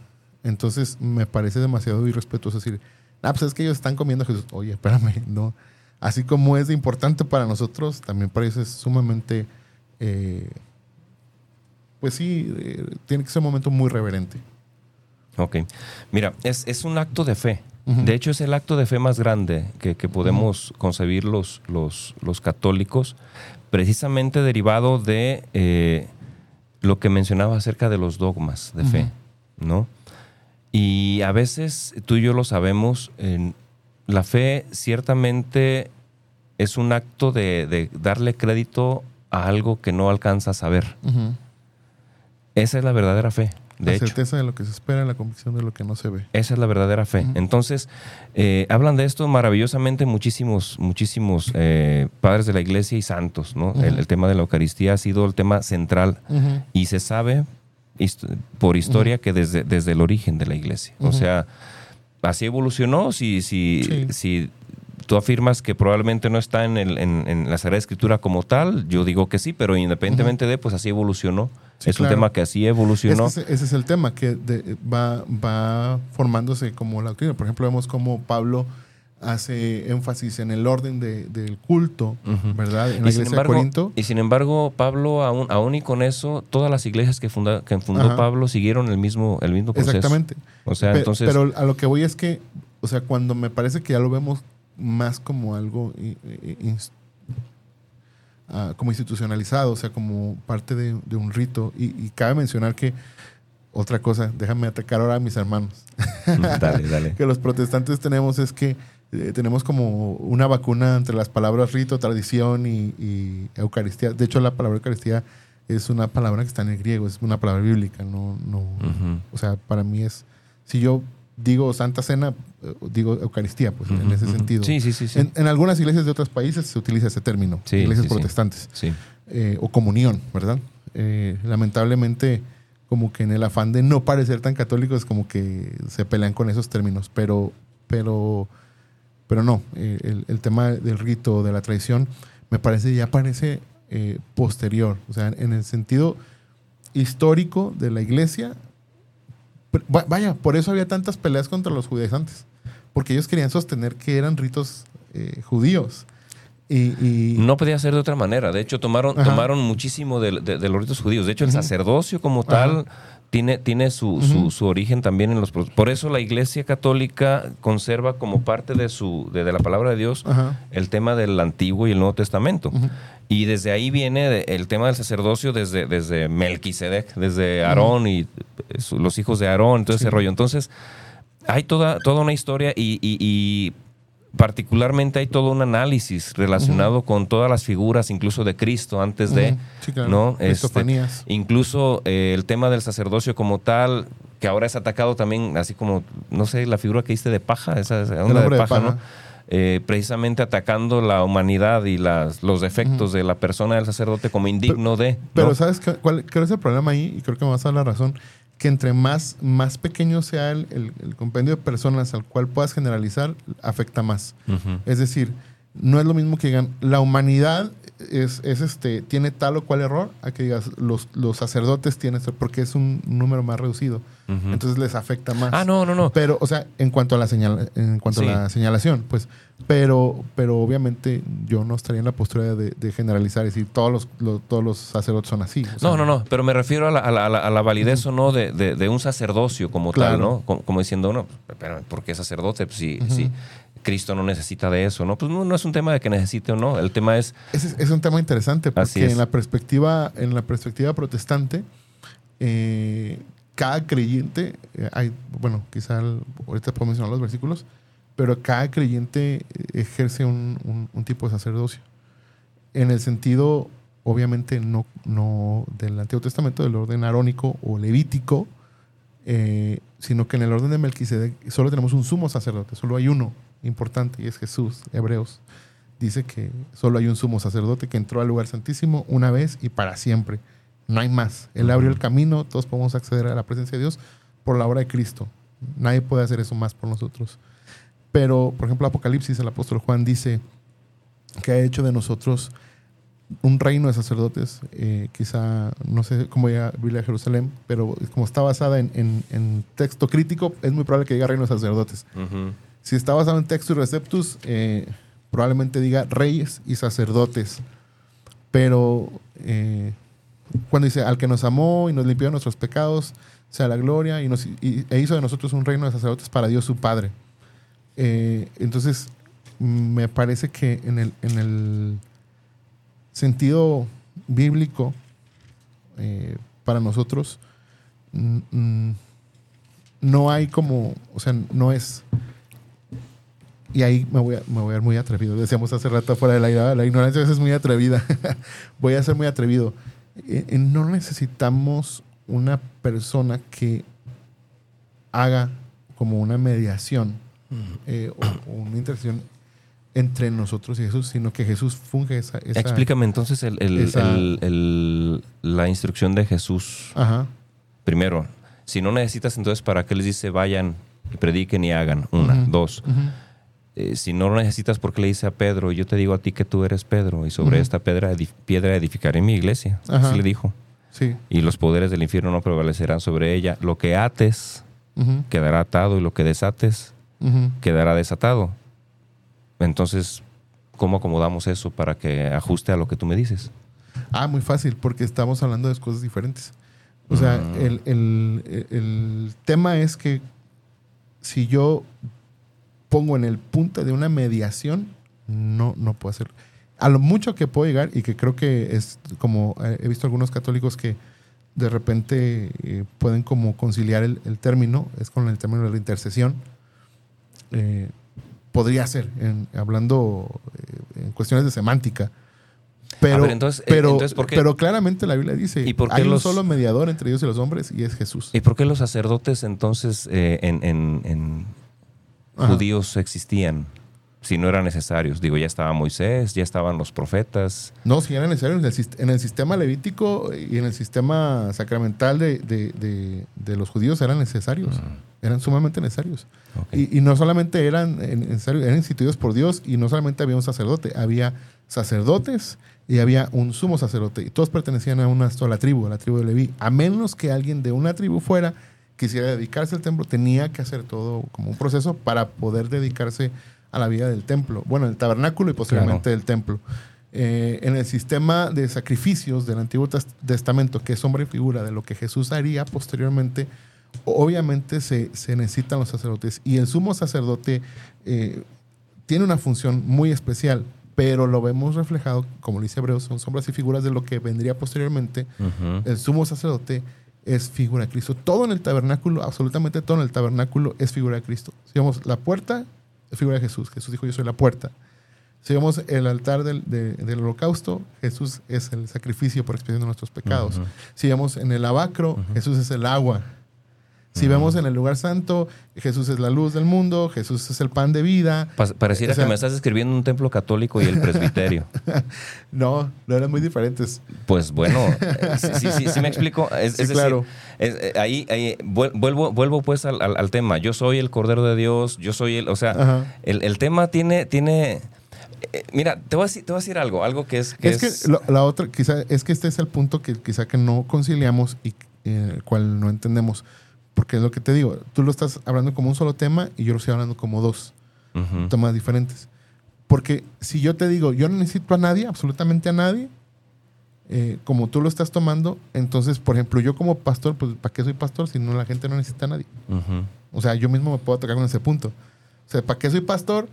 Entonces, me parece demasiado irrespetuoso decir, ah, pues es que ellos están comiendo Jesús. Oye, espérame, no así como es importante para nosotros, también parece sumamente, eh, pues sí, eh, tiene que ser un momento muy reverente. Ok, mira, es, un acto de fe. De hecho, es el acto de fe más grande que, podemos concebir los, los, católicos, precisamente derivado de eh, lo que mencionaba acerca de los dogmas de fe, ¿no? Y a veces tú y yo lo sabemos, en la fe ciertamente es un acto de, darle crédito a algo que no alcanzas a ver. Esa es la verdadera fe. De la certeza de lo que se espera, la convicción de lo que no se ve. Esa es la verdadera fe. Entonces, eh, hablan de esto maravillosamente muchísimos, muchísimos eh, padres de la iglesia y santos. ¿no? el, tema de la Eucaristía ha sido el tema central y se sabe por historia que desde, desde el origen de la iglesia. O sea, así evolucionó. Si, si, si tú afirmas que probablemente no está en, el, en, la Sagrada Escritura como tal, yo digo que sí, pero independientemente de, pues así evolucionó. es un tema que así evolucionó. ese, es el tema, que va, va formándose como la doctrina. Por ejemplo, vemos cómo Pablo hace énfasis en el orden del culto, ¿verdad? En la y, sin embargo, de Corinto. y sin embargo, Pablo, aún, aún y con eso, todas las iglesias que, funda, que fundó Pablo siguieron el mismo, el mismo proceso. Exactamente. O sea, entonces... Pero a lo que voy es que, o sea, cuando me parece que ya lo vemos más como algo ah, como institucionalizado, o sea, como parte de, un rito. Y, cabe mencionar que, otra cosa, déjame atacar ahora a mis hermanos. Dale, dale. que los protestantes tenemos es que eh, tenemos como una vacuna entre las palabras rito, tradición y, Eucaristía. De hecho, la palabra Eucaristía es una palabra que está en el griego, es una palabra bíblica, no, no, o sea, para mí es, si yo digo Santa Cena, eh, digo Eucaristía, pues en ese sentido. Sí, sí, sí. En, algunas iglesias de otros países se utiliza ese término, iglesias protestantes, eh, o comunión, ¿verdad? Eh, lamentablemente, como que en el afán de no parecer tan católicos, como que se pelean con esos términos, pero, pero, pero no, el, el, tema del rito, de la tradición, me parece ya parece posterior, o sea, en el sentido histórico de la iglesia, Vaya, por eso había tantas peleas contra los judaizantes, porque ellos querían sostener que eran ritos eh, judíos. Y, No podía ser de otra manera. De hecho, tomaron, tomaron muchísimo de, los ritos judíos. De hecho, el sacerdocio como tal tiene, tiene su, su, origen también en los... Por eso la Iglesia Católica conserva como parte de, su, de, la palabra de Dios el tema del Antiguo y el Nuevo Testamento. Y desde ahí viene el tema del sacerdocio desde, desde Melquisedec, desde Aarón y los hijos de Aarón, todo ese rollo. Entonces, hay toda, toda una historia y, particularmente hay todo un análisis relacionado con todas las figuras, incluso de Cristo antes de, ¿no? Este, incluso eh, el tema del sacerdocio como tal, que ahora es atacado también, así como, no sé, la figura que hiciste de paja, esa onda de paja, ¿no? Eh, precisamente atacando la humanidad y las, los defectos de la persona del sacerdote como indigno de. Pero ¿sabes cuál, cuál es el problema ahí? Y creo que me vas a dar la razón que entre más, más pequeño sea el, compendio de personas al cual puedas generalizar, afecta más. Es decir, no es lo mismo que digan, la humanidad es, este, tiene tal o cual error, a que digas, los, los sacerdotes tienen, porque es un número más reducido. Entonces les afecta más. Ah, no, no, no. Pero, o sea, en cuanto a la, señal, en cuanto a la señalación, pues, pero, pero obviamente yo no estaría en la postura de, generalizar y decir, todos los, todos los sacerdotes son así. no, no, no, pero me refiero a la, a la, validez o no de, un sacerdocio como tal, ¿no? Como, diciendo, no, pero ¿por qué sacerdote? Pues sí, sí Cristo no necesita de eso, ¿no? Pues no, no es un tema de que necesite o no. El tema es. Es, es un tema interesante porque en la perspectiva, en la perspectiva protestante, eh, cada creyente, eh, hay, bueno, quizá el- ahorita puedo mencionar los versículos, pero cada creyente eh, ejerce un, un- un tipo de sacerdocio. En el sentido, obviamente, no, no del Antiguo Testamento, del orden arónico o levítico, eh, sino que en el orden de Melquisedec solo tenemos un sumo sacerdote, solo hay uno importante y es Jesús, Hebreos. Dice que solo hay un sumo sacerdote que entró al lugar santísimo una vez y para siempre. No hay más. Él abrió el camino, todos podemos acceder a la presencia de Dios por la obra de Cristo. Nadie puede hacer eso más por nosotros. Pero, por ejemplo, Apocalipsis, el apóstol Juan dice que ha hecho de nosotros un reino de sacerdotes, eh, quizá, no sé cómo llega Biblia de Jerusalén, pero como está basada en, en- en texto crítico, es muy probable que diga reino de sacerdotes. Si está basado en texto y receptus, eh, probablemente diga reyes y sacerdotes. Pero eh, cuando dice al que nos amó y nos limpió de nuestros pecados, sea la gloria y, nos, e hizo de nosotros un reino de sacerdotes para Dios su Padre. Eh, entonces, me parece que en el, en el sentido bíblico, para nosotros, no hay como, o sea, no es y ahí me voy, a, me voy a ver muy atrevido. Decíamos hace rato fuera de la idea, la ignorancia a veces es muy atrevida. voy a ser muy atrevido. Eh, eh, no necesitamos una persona que haga como una mediación eh, o, o una interacción entre nosotros y Jesús, sino que Jesús funge esa... esa Explícame entonces el- el- esa- el- el- la instrucción de Jesús. Ajá. Primero, si no necesitas, entonces, ¿para qué les dice vayan y prediquen y hagan? Una. Dos. Eh, si no lo necesitas, ¿por qué le dice a Pedro? Yo te digo a ti que tú eres Pedro y sobre esta piedra, edif- piedra edificaré mi iglesia. Ajá. Así le dijo. Sí. Y los poderes del infierno no prevalecerán sobre ella. Lo que ates quedará atado y lo que desates quedará desatado. Entonces, ¿cómo acomodamos eso para que ajuste a lo que tú me dices? Ah, muy fácil, porque estamos hablando de cosas diferentes. O sea, Mm. el, el- el tema es que si yo pongo en el punto de una mediación, no, no puedo hacerlo. A lo mucho que puedo llegar, y que creo que es como eh, he visto algunos católicos que de repente eh, pueden como conciliar el, el término, es con el término de la intercesión. Eh, podría ser, en- hablando eh, en cuestiones de semántica. Pero, ver, entonces, eh, pero, entonces, ¿por qué? pero claramente la Biblia dice, ¿Y por qué hay un los- solo mediador entre Dios y los hombres y es Jesús. ¿Y por qué los sacerdotes entonces eh, en- en Ajá. judíos existían si no eran necesarios? Digo, ya estaba Moisés, ya estaban los profetas. No, si era necesario en el, sistema levítico y en el sistema sacramental de, de- de- de los judíos eran necesarios, eran sumamente necesarios. Y, y no solamente eran eh, necesarios, eran instituidos por Dios y no solamente había un sacerdote, había sacerdotes y había un sumo sacerdote y todos pertenecían a una sola tribu, a la tribu de Leví. A menos que alguien de una tribu fuera, quisiera dedicarse al templo, tenía que hacer todo como un proceso para poder dedicarse a la vida del templo. Bueno, el tabernáculo y posteriormente el templo. Eh, en el sistema de sacrificios del Antiguo Tes- Testamento, que es sombra y figura de lo que Jesús haría posteriormente, obviamente se, se necesitan los sacerdotes. Y el sumo sacerdote eh, tiene una función muy especial, pero lo vemos reflejado, como lo dice Hebreos, son sombras y figuras de lo que vendría posteriormente. El sumo sacerdote es figura de Cristo. Todo en el tabernáculo, absolutamente todo en el tabernáculo es figura de Cristo. Si vemos la puerta, es figura de Jesús. Jesús dijo, yo soy la puerta. Si vemos el altar del, de- del holocausto, Jesús es el sacrificio por expiación de nuestros pecados. Ujú. Si vemos en el lavacro, Jesús es el agua. Si vemos en el lugar santo, Jesús es la luz del mundo, Jesús es el pan de vida. Pa- pareciera O sea- que me estás describiendo un templo católico y el presbiterio. No, no eran muy diferentes. Pues bueno, sí, sí, sí, sí me explico. Es, Sí, es decir, claro. es- eh, ahí, ahí vuel- vuelvo, vuelvo pues al, al- al tema. Yo soy el Cordero de Dios, yo soy el, o sea, el, el tema tiene, tiene, eh, mira, te voy, a decir, te voy a decir algo, algo que es, que es que es- lo- la otra, quizá, es que este es el punto que quizá que no conciliamos y eh, el cual no entendemos. Porque es lo que te digo, tú lo estás hablando como un solo tema y yo lo estoy hablando como dos Ujú. temas diferentes. Porque si yo te digo, yo no necesito a nadie, absolutamente a nadie, eh, como tú lo estás tomando, entonces, por ejemplo, yo como pastor, pues, ¿para qué soy pastor si no la gente no necesita a nadie? Ujú. O sea, yo mismo me puedo tocar con ese punto. O sea, ¿para qué soy pastor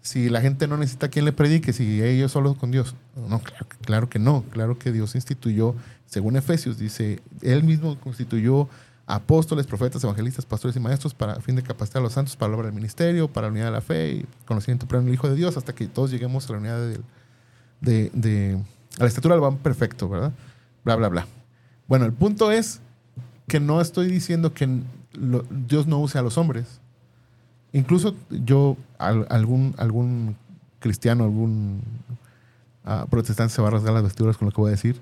si la gente no necesita quien le predique, si ellos solo con Dios. No, claro, claro que no. Claro que Dios instituyó, según Efesios, dice, Él mismo constituyó apóstoles, profetas, evangelistas, pastores y maestros para fin de capacitar a los santos para la obra del ministerio, para la unidad de la fe y conocimiento pleno del Hijo de Dios, hasta que todos lleguemos a la unidad de, de, a la estatura del van perfecto, ¿verdad? Bla, bla, bla. Bueno, el punto es que no estoy diciendo que Dios no use a los hombres. Incluso yo, algún, algún cristiano, algún uh, protestante se va a rasgar las vestiduras con lo que voy a decir,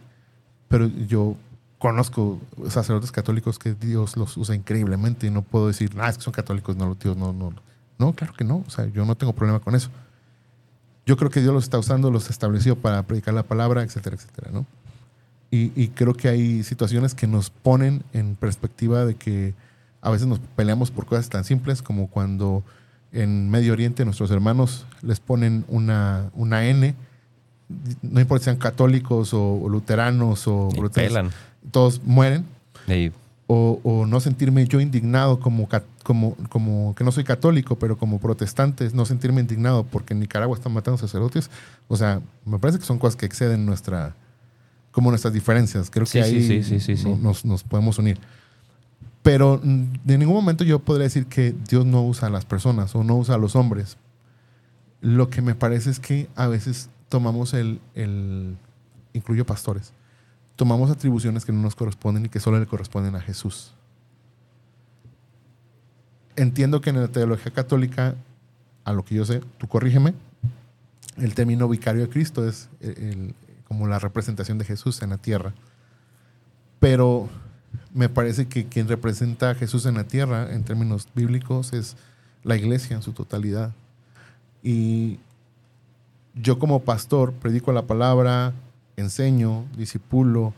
pero yo conozco sacerdotes católicos que Dios los usa increíblemente y no puedo decir, ah, es que son católicos, no, Dios no, no. No, claro que no. O sea, yo no tengo problema con eso. Yo creo que Dios los está usando, los estableció para predicar la palabra, etcétera, etcétera, ¿no? Y, y, creo que hay situaciones que nos ponen en perspectiva de que a veces nos peleamos por cosas tan simples como cuando en Medio Oriente nuestros hermanos les ponen una, una N, no importa si sean católicos o, luteranos o todos mueren. O, no sentirme yo indignado como, como, como que no soy católico, pero como protestante, no sentirme indignado porque en Nicaragua están matando sacerdotes. O sea, me parece que son cosas que exceden nuestra, como nuestras diferencias. Creo que ahí nos, nos, podemos unir. Pero de ningún momento yo podría decir que Dios no usa a las personas o no usa a los hombres. Lo que me parece es que a veces tomamos el, el incluyo pastores, tomamos atribuciones que no nos corresponden y que solo le corresponden a Jesús. Entiendo que en la teología católica, a lo que yo sé, tú corrígeme, el término vicario de Cristo es como la representación de Jesús en la tierra. Pero me parece que quien representa a Jesús en la tierra, en términos bíblicos, es la iglesia en su totalidad. Y yo como pastor predico la palabra, enseño, disipulo,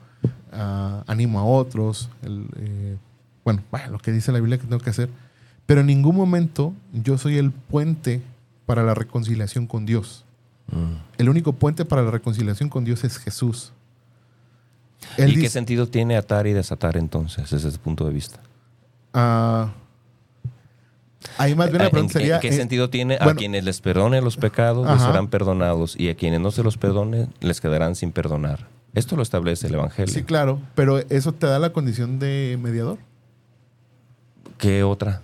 ah, animo a otros, eh, bueno, lo que dice la Biblia que tengo que hacer, pero en ningún momento yo soy el puente para la reconciliación con Dios. Mm. El único puente para la reconciliación con Dios es Jesús. ¿Y qué sentido tiene atar y desatar entonces desde ese punto de vista? Ah, Ahí más bien la pregunta sería... ¿En qué eh, sentido tiene? a quienes les perdone los pecados les serán perdonados y a quienes no se los perdone les quedarán sin perdonar. Esto lo establece el Evangelio. Sí, claro, pero eso te da la condición de mediador. ¿Qué otra?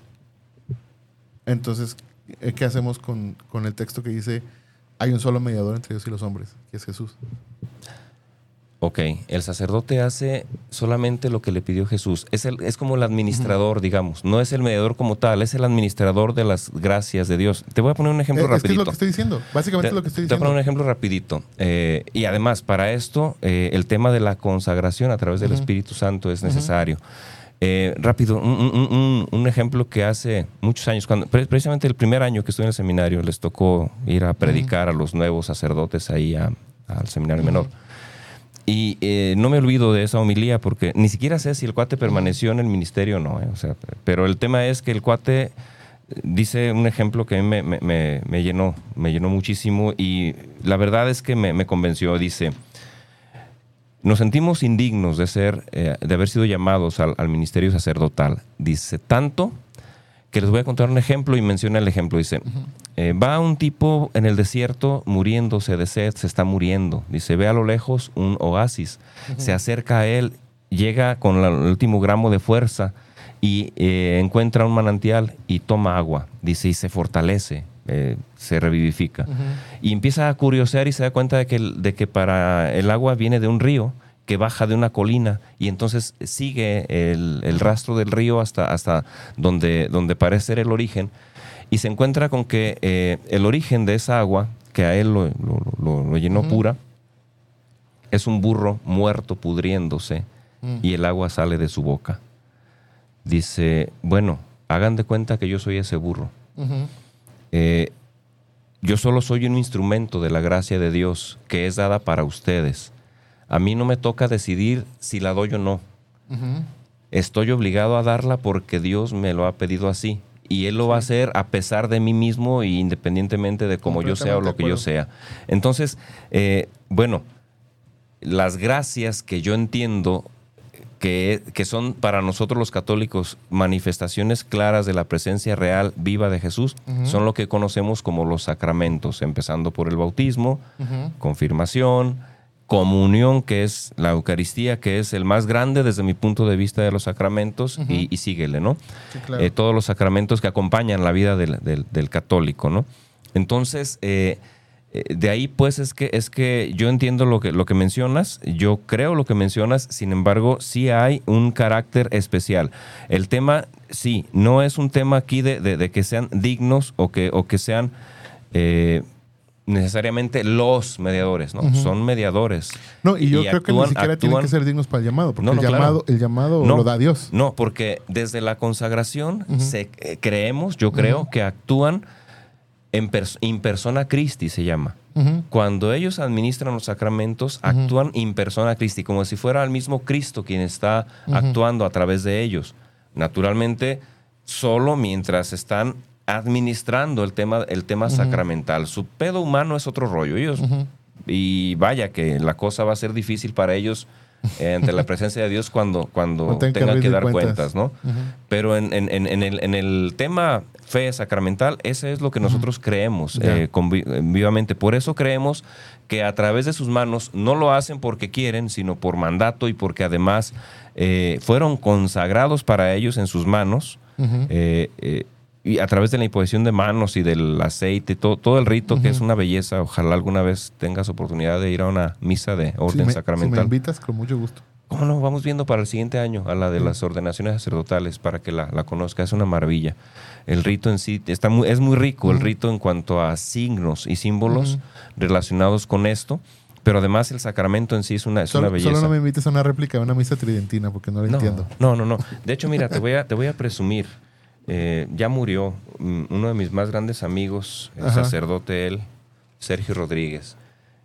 Entonces, eh, ¿qué hacemos con, con el texto que dice hay un solo mediador entre Dios y los hombres, que es Jesús? Ok, el sacerdote hace solamente lo que le pidió Jesús. Es, el, es como el administrador, digamos. No es el mediador como tal, es el administrador de las gracias de Dios. Te voy a poner un ejemplo rapidito. Es, lo que estoy diciendo. Básicamente es lo que estoy diciendo. Te voy a poner un ejemplo rapidito. Eh, y además, para esto, eh, el tema de la consagración a través del Espíritu Santo es necesario. Eh, rápido, un, ejemplo que hace muchos años, cuando, precisamente el primer año que estuve en el seminario, les tocó ir a predicar a los nuevos sacerdotes ahí al seminario menor. Y eh, no me olvido de esa homilía porque ni siquiera sé si el cuate permaneció en el ministerio o no. Eh, o sea, pero el tema es que el cuate eh, dice un ejemplo que me, me, me, llenó, me llenó muchísimo y la verdad es que me, convenció. Dice, nos sentimos indignos de, ser, de haber sido llamados al ministerio sacerdotal. Dice, tanto que les voy a contar un ejemplo y menciona el ejemplo. Dice, eh, va un tipo en el desierto muriéndose de sed, se está muriendo. Dice, ve a lo lejos un oasis, se acerca a él, llega con el último gramo de fuerza y eh, encuentra un manantial y toma agua. Dice, y se fortalece, eh, se revivifica. Y empieza a curiosear y se da cuenta de que, de que para el agua viene de un río que baja de una colina y entonces sigue el, rastro del río hasta, hasta donde, donde parece ser el origen y se encuentra con que eh, el origen de esa agua, que a él lo, llenó pura, es un burro muerto pudriéndose mm. y el agua sale de su boca. Dice, bueno, hagan de cuenta que yo soy ese burro. Eh, yo solo soy un instrumento de la gracia de Dios que es dada para ustedes a mí no me toca decidir si la doy o no. Estoy obligado a darla porque Dios me lo ha pedido así. Y Él lo va a hacer a pesar de mí mismo e independientemente de cómo yo sea o lo que yo sea. Entonces, eh, bueno, las gracias que yo entiendo que, que son para nosotros los católicos manifestaciones claras de la presencia real, viva de Jesús, son lo que conocemos como los sacramentos, empezando por el bautismo, confirmación, comunión, que es la Eucaristía, que es el más grande desde mi punto de vista de los sacramentos, y, y, síguele, ¿no? Sí, claro. Eh, todos los sacramentos que acompañan la vida del, del- del católico, ¿no? Entonces, eh, eh, de ahí pues es que, es que yo entiendo lo que, lo que mencionas, yo creo lo que mencionas, sin embargo, sí hay un carácter especial. El tema, sí, no es un tema aquí de, de- de que sean dignos o que, o que sean... eh, necesariamente los mediadores, ¿no? Son mediadores. No, y yo Y creo que ni actúan- siquiera tienen que ser dignos para el llamado, porque No, el, claro. llamado, el llamado No. lo da Dios. No, porque desde la consagración se, eh, creemos, yo creo, que actúan en pers- in persona Christi, se llama. Cuando ellos administran los sacramentos, actúan in persona Christi, como si fuera el mismo Cristo quien está actuando a través de ellos. Naturalmente, solo mientras están administrando el tema, el tema sacramental. Su pedo humano es otro rollo. Ellos, Y vaya que la cosa va a ser difícil para ellos eh, ante la presencia de Dios cuando, cuando tengan que tengan que rendir dar cuentas. cuentas, ¿no? Pero en, en- en- el, en el tema fe sacramental, ese es lo que nosotros creemos eh, eh, vivamente. Por eso creemos que a través de sus manos no lo hacen porque quieren, sino por mandato y porque además eh, fueron consagrados para ellos en sus manos. Eh, eh, y a través de la imposición de manos y del aceite, todo, todo el rito, que es una belleza. Ojalá alguna vez tengas oportunidad de ir a una misa de Si orden me, si me sacramental. invitas, con mucho gusto. ¿Cómo no? Vamos viendo para el siguiente año a la de las ordenaciones sacerdotales para que la, la conozca. Es una maravilla. El rito en sí está muy, es muy rico, el rito en cuanto a signos y símbolos relacionados con esto, pero además el sacramento en sí es una, es Solo, una belleza. solo no me invites a una réplica de una misa tridentina porque no la No, entiendo. No, no, no. De hecho, mira, te voy a, te voy a presumir. Eh, ya murió uno de mis más grandes amigos, el Ajá. sacerdote él, Sergio Rodríguez.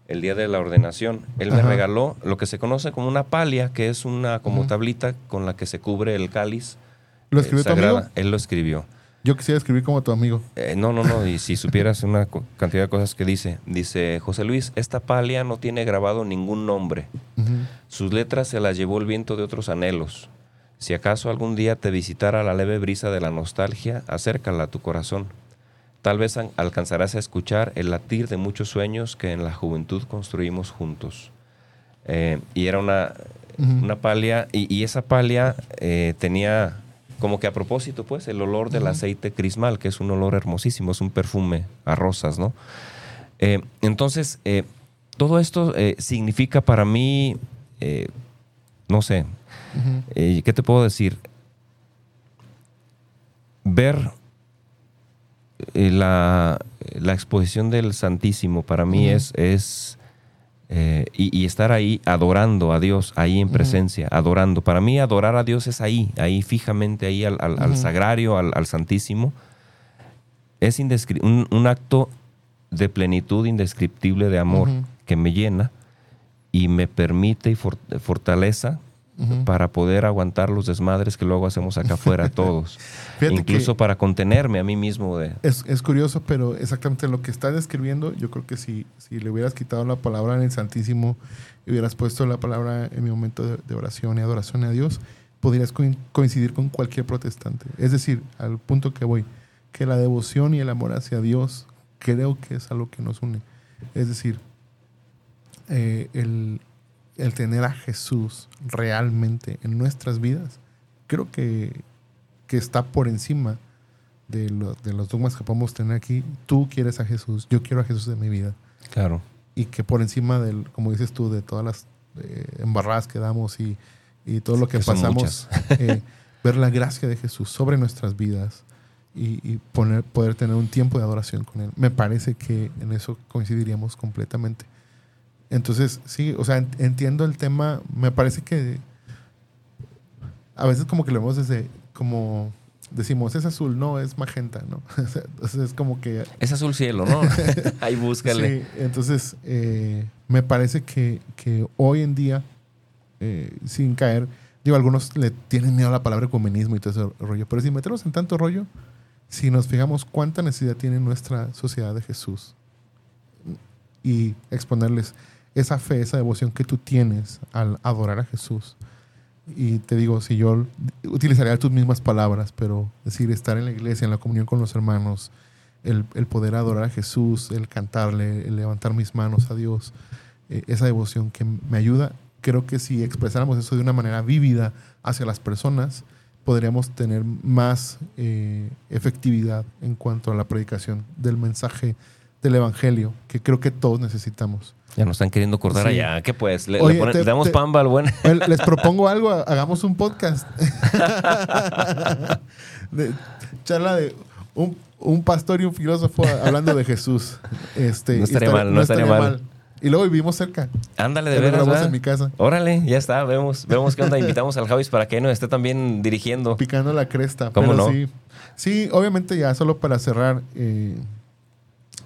El día de la ordenación, él me regaló lo que se conoce como una palia, que es una como tablita con la que se cubre el cáliz. ¿Lo eh, escribió tu amigo? Él lo escribió. Yo quisiera escribir como tu amigo. Eh, no, no, no. Y si supieras una cantidad de cosas que dice, dice José Luis, esta palia no tiene grabado ningún nombre. Sus letras se las llevó el viento de otros anhelos. Si acaso algún día te visitara la leve brisa de la nostalgia, acércala a tu corazón. Tal vez an- alcanzarás a escuchar el latir de muchos sueños que en la juventud construimos juntos. Eh, y era una, una palia, y, y esa palia eh, tenía como que a propósito, pues, el olor del aceite crismal, que es un olor hermosísimo, es un perfume a rosas, ¿no? Eh, entonces, todo esto significa para mí, no sé, Eh, ¿qué te puedo decir? Ver eh, la, la exposición del Santísimo para mí es, es eh, y, y estar ahí adorando a Dios, ahí en presencia, adorando. Para mí adorar a Dios es ahí, ahí fijamente, ahí al, al- al Ujú. sagrario, al, al Santísimo. Es un, un acto de plenitud indescriptible de amor que me llena y me permite y for- fortaleza Para poder aguantar los desmadres que luego hacemos acá afuera todos. Incluso para contenerme a mí mismo de... Es, es curioso, pero exactamente lo que estás describiendo, yo creo que si, si le hubieras quitado la palabra en el Santísimo y hubieras puesto la palabra en mi momento de, de oración y adoración a Dios, podrías coin- coincidir con cualquier protestante. Es decir, al punto que voy, que la devoción y el amor hacia Dios creo que es algo que nos une. Es decir, eh, el, el tener a Jesús realmente en nuestras vidas, creo que, que está por encima de, lo- de los dogmas que podemos tener aquí. Tú quieres a Jesús, yo quiero a Jesús en mi vida. Claro. Y que por encima del, como dices tú, de todas las eh, embarradas que damos y, y todo lo que, pasamos, eh, ver la gracia de Jesús sobre nuestras vidas y, y poner, poder tener un tiempo de adoración con Él. Me parece que en eso coincidiríamos completamente. Entonces, sí, o sea, en- entiendo el tema. Me parece que a veces como que lo vemos desde, como decimos, es azul, no, es magenta, ¿no? Entonces es como que... Es azul cielo, ¿no? Ahí búscale. Sí, entonces eh, me parece que, que hoy en día, eh, sin caer, digo, algunos le tienen miedo a la palabra ecumenismo y todo ese rollo, pero sin meternos en tanto rollo, si nos fijamos cuánta necesidad tiene nuestra sociedad de Jesús y exponerles esa fe, esa devoción que tú tienes al adorar a Jesús, y te digo, si yo utilizaría tus mismas palabras, pero decir, estar en la iglesia, en la comunión con los hermanos, el, el poder adorar a Jesús, el cantarle, el levantar mis manos a Dios, eh, esa devoción que me ayuda, creo que si expresáramos eso de una manera vívida hacia las personas, podríamos tener más eh, efectividad en cuanto a la predicación del mensaje del Evangelio, que creo que todos necesitamos. Ya nos están queriendo cortar Sí. allá. ¿Qué pues? ¿Le, Oye, le ponen- te- le damos te- pamba al buen? Les propongo algo, hagamos un podcast. De- charla de un, un pastor y un filósofo hablando de Jesús. Este, No estaría mal, no estaría mal. Y luego vivimos cerca. Ándale, de veras. ¿verdad? en mi casa. Órale, ya está. Vemos, vemos qué onda. Invitamos al Javis para que nos esté también dirigiendo. Picando la cresta. ¿Cómo pero no? Sí, sí, obviamente ya solo para cerrar, eh,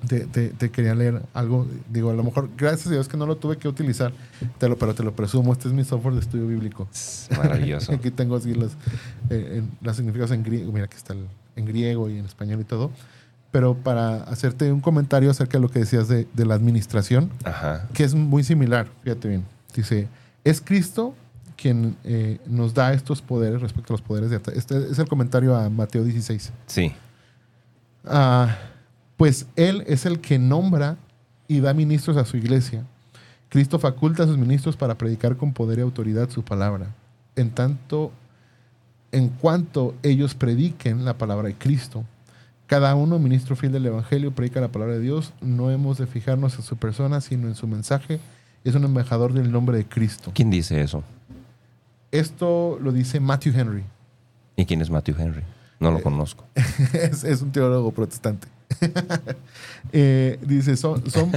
te, te- te quería leer algo. Digo, a lo mejor, gracias a Dios que no lo tuve que utilizar, te lo, pero te lo presumo. Este es mi software de estudio bíblico. Maravilloso. Aquí tengo así los, eh, en- los significados en griego. Mira, aquí está el- en griego y en español y todo. Pero para hacerte un comentario acerca de lo que decías de, de la administración, Ajá. que es muy similar, fíjate bien. Dice, es Cristo quien eh, nos da estos poderes respecto a los poderes de... Este es el comentario a Mateo 16. Sí. Ah, pues Él es el que nombra y da ministros a su iglesia. Cristo faculta a sus ministros para predicar con poder y autoridad su palabra. En tanto, en cuanto ellos prediquen la palabra de Cristo, cada uno, ministro fiel del Evangelio, predica la palabra de Dios. No hemos de fijarnos en su persona, sino en su mensaje. Es un embajador del nombre de Cristo. ¿Quién dice eso? Esto lo dice Matthew Henry. ¿Y quién es Matthew Henry? No Eh, lo conozco. es, es un teólogo protestante. Eh, dice, son, son...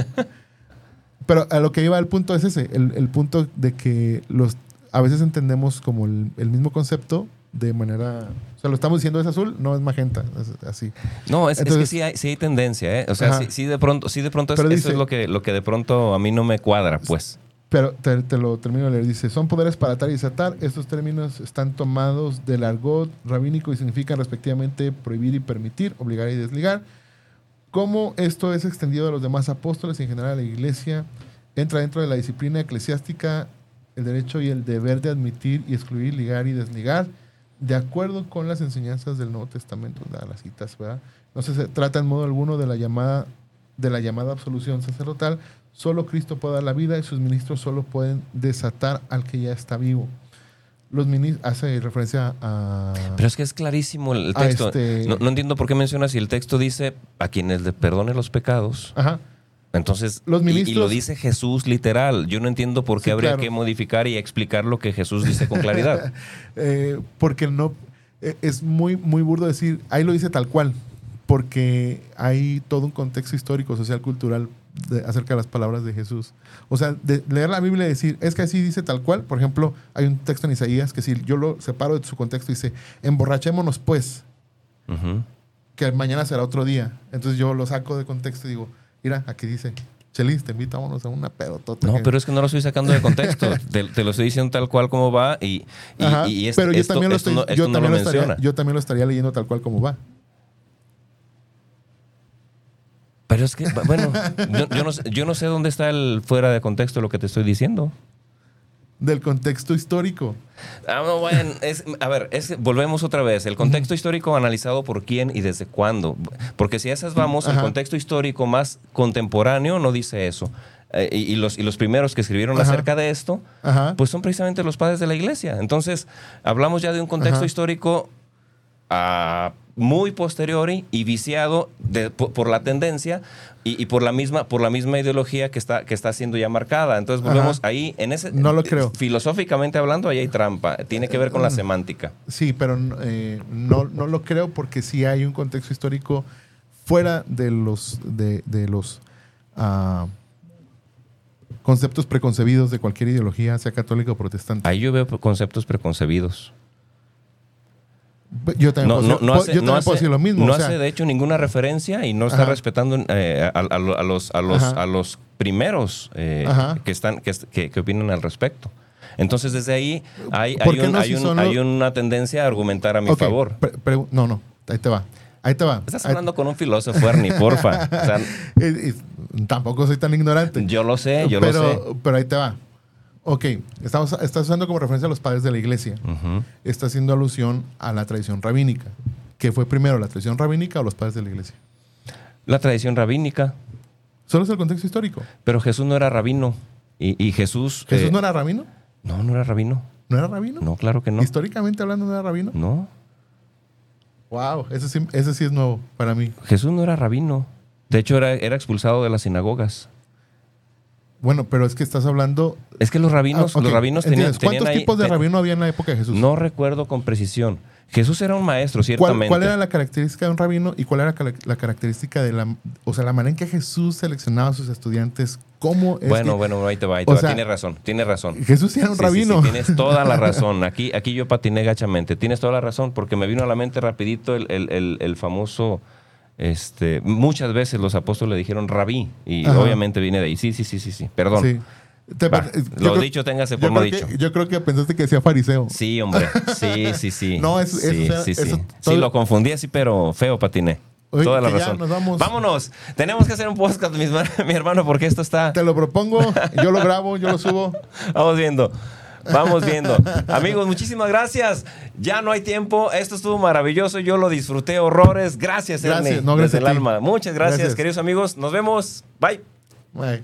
Pero a lo que iba el punto es ese, el, el punto de que los, a veces entendemos como el, el mismo concepto de manera... O sea, lo estamos diciendo es azul, no es magenta, es así. No, es, es Entonces- que sí hay, sí hay tendencia, ¿eh? O sea, sí, sí de pronto, sí de pronto es, Pero eso dice- es lo que, lo que de pronto a mí no me cuadra, pues. Pero te, te lo termino de leer. Dice, son poderes para atar y desatar. Estos términos están tomados del argot rabínico y significan respectivamente prohibir y permitir, obligar y desligar. Como esto es extendido a los demás apóstoles y en general a la iglesia, entra dentro de la disciplina eclesiástica el derecho y el deber de admitir y excluir, ligar y desligar, de acuerdo con las enseñanzas del Nuevo Testamento, las citas, ¿verdad? No se trata en modo alguno de la llamada de la llamada absolución sacerdotal, solo Cristo puede dar la vida y sus ministros solo pueden desatar al que ya está vivo. Los ministros hace referencia a Pero es que es clarísimo el texto. este- No, no entiendo por qué mencionas si el texto dice a quienes le perdone los pecados. Ajá. Entonces, Los y- y, ministros- lo dice Jesús literal. Yo no entiendo por qué Sí, habría claro. que modificar y explicar lo que Jesús dice con claridad. Eh, porque no eh, es muy muy burdo decir ahí lo dice tal cual porque hay todo un contexto histórico social cultural de- acerca de las palabras de Jesús o sea de leer la Biblia y decir es que así dice tal cual por ejemplo hay un texto en Isaías que si yo lo separo de su contexto dice emborrachémonos pues Ujú. que mañana será otro día entonces yo lo saco de contexto y digo mira aquí dice Chelis te invitámonos a una pedotota No, que- pero es que no lo estoy sacando de contexto. te, te lo estoy diciendo tal cual como va y, y, Ajá, y es- pero yo esto, también lo esto estoy, no, esto yo no también lo lo estaría, yo también lo estaría leyendo tal cual como va. Pero es que, bueno, yo, yo no, sé- yo no sé dónde está el fuera de contexto lo que te estoy diciendo. Del contexto histórico. Ah, no, bueno, es- a ver, es- volvemos otra vez. El contexto histórico analizado por quién y desde cuándo. Porque si a esas vamos, el contexto histórico más contemporáneo no dice eso. Eh, y, y los, y los primeros que escribieron Ajá. acerca de esto, Ajá. pues son precisamente los padres de la iglesia. Entonces, hablamos ya de un contexto histórico ah, muy posteriori y viciado de- por, por la tendencia y, y por la misma por la misma ideología que está que está siendo ya marcada. Entonces volvemos Ajá. ahí en ese No lo creo. filosóficamente hablando ahí hay trampa. Tiene que ver con la Mm. semántica. Sí, pero eh, no, no lo creo porque sí hay un contexto histórico fuera de los, de, de los ah, conceptos preconcebidos de cualquier ideología, sea católica o protestante. Ahí yo veo conceptos preconcebidos. Yo también, No, puedo, no, decir- no puedo- hace, yo no también hace- puedo decir lo mismo. no o sea, hace, de hecho, ninguna referencia y no está Ajá. respetando eh, a, a- a los, a, los, Ajá. a los primeros eh, que, están, que, que- que opinan al respecto. Entonces, desde ahí hay, ¿Por hay, un- si un- una tendencia a argumentar a mi favor. pre- pre- no, no, ahí te va. Ahí te va. Estás Ahí- hablando con un filósofo, Ernie, porfa. O sea, Eh, tampoco soy tan ignorante. yo lo sé, yo lo sé. pero ahí te va. Ok, estamos, estás usando como referencia a los padres de la iglesia. Ujú. Está haciendo alusión a la tradición rabínica. ¿Qué fue primero, la tradición rabínica o los padres de la iglesia? La tradición rabínica, Solo es el contexto histórico. pero Jesús no era rabino. Y, y Jesús... ¿Jesús eh, no era rabino? No, no era rabino. ¿No era rabino? No, claro que no. Históricamente hablando, ¿no era rabino? No, Wow, ese sí, ese sí es nuevo para mí. Jesús no era rabino. De hecho, era, era expulsado de las sinagogas. Bueno, pero es que estás hablando... Es que los rabinos, Ah, los rabinos tenían. ¿Cuántos tenían ahí- tipos de rabino había en la época de Jesús? No recuerdo con precisión. Jesús era un maestro, ¿Cuál, ciertamente. cuál era la característica de un rabino y cuál era la característica de la... O sea, la manera en que Jesús seleccionaba a sus estudiantes? ¿Cómo es Bueno, que- bueno, ahí te va, ahí te va. sea, Tienes razón, tienes razón. Jesús era un Sí, sí, sí, rabino. tienes toda la razón. Aquí, aquí yo patiné gachamente. Tienes toda la razón porque me vino a la mente rapidito el, el- el- el famoso... Este, muchas veces los apóstoles le dijeron rabí y Ajá. obviamente viene de ahí. Sí, sí, sí, sí, sí. Perdón. Sí. Va, lo creo- dicho, téngase por creo dicho. que- yo creo que pensaste que decía fariseo. Sí, hombre. Sí, sí, sí. No, eso- sí, eso- sí, eso- Sí, todo- lo confundí así, pero feo patiné. Oye, Toda la razón. vamos. Vámonos. Tenemos que hacer un podcast, mi hermano, porque esto está. Te lo propongo, yo lo grabo, yo lo subo. Vamos viendo. Vamos viendo. Amigos, muchísimas gracias. Ya no hay tiempo. Esto estuvo maravilloso. Yo lo disfruté horrores. Gracias, Gracias. Ernie. No, gracias desde el alma. Muchas gracias, Gracias. queridos amigos. Nos vemos. Bye. Bye.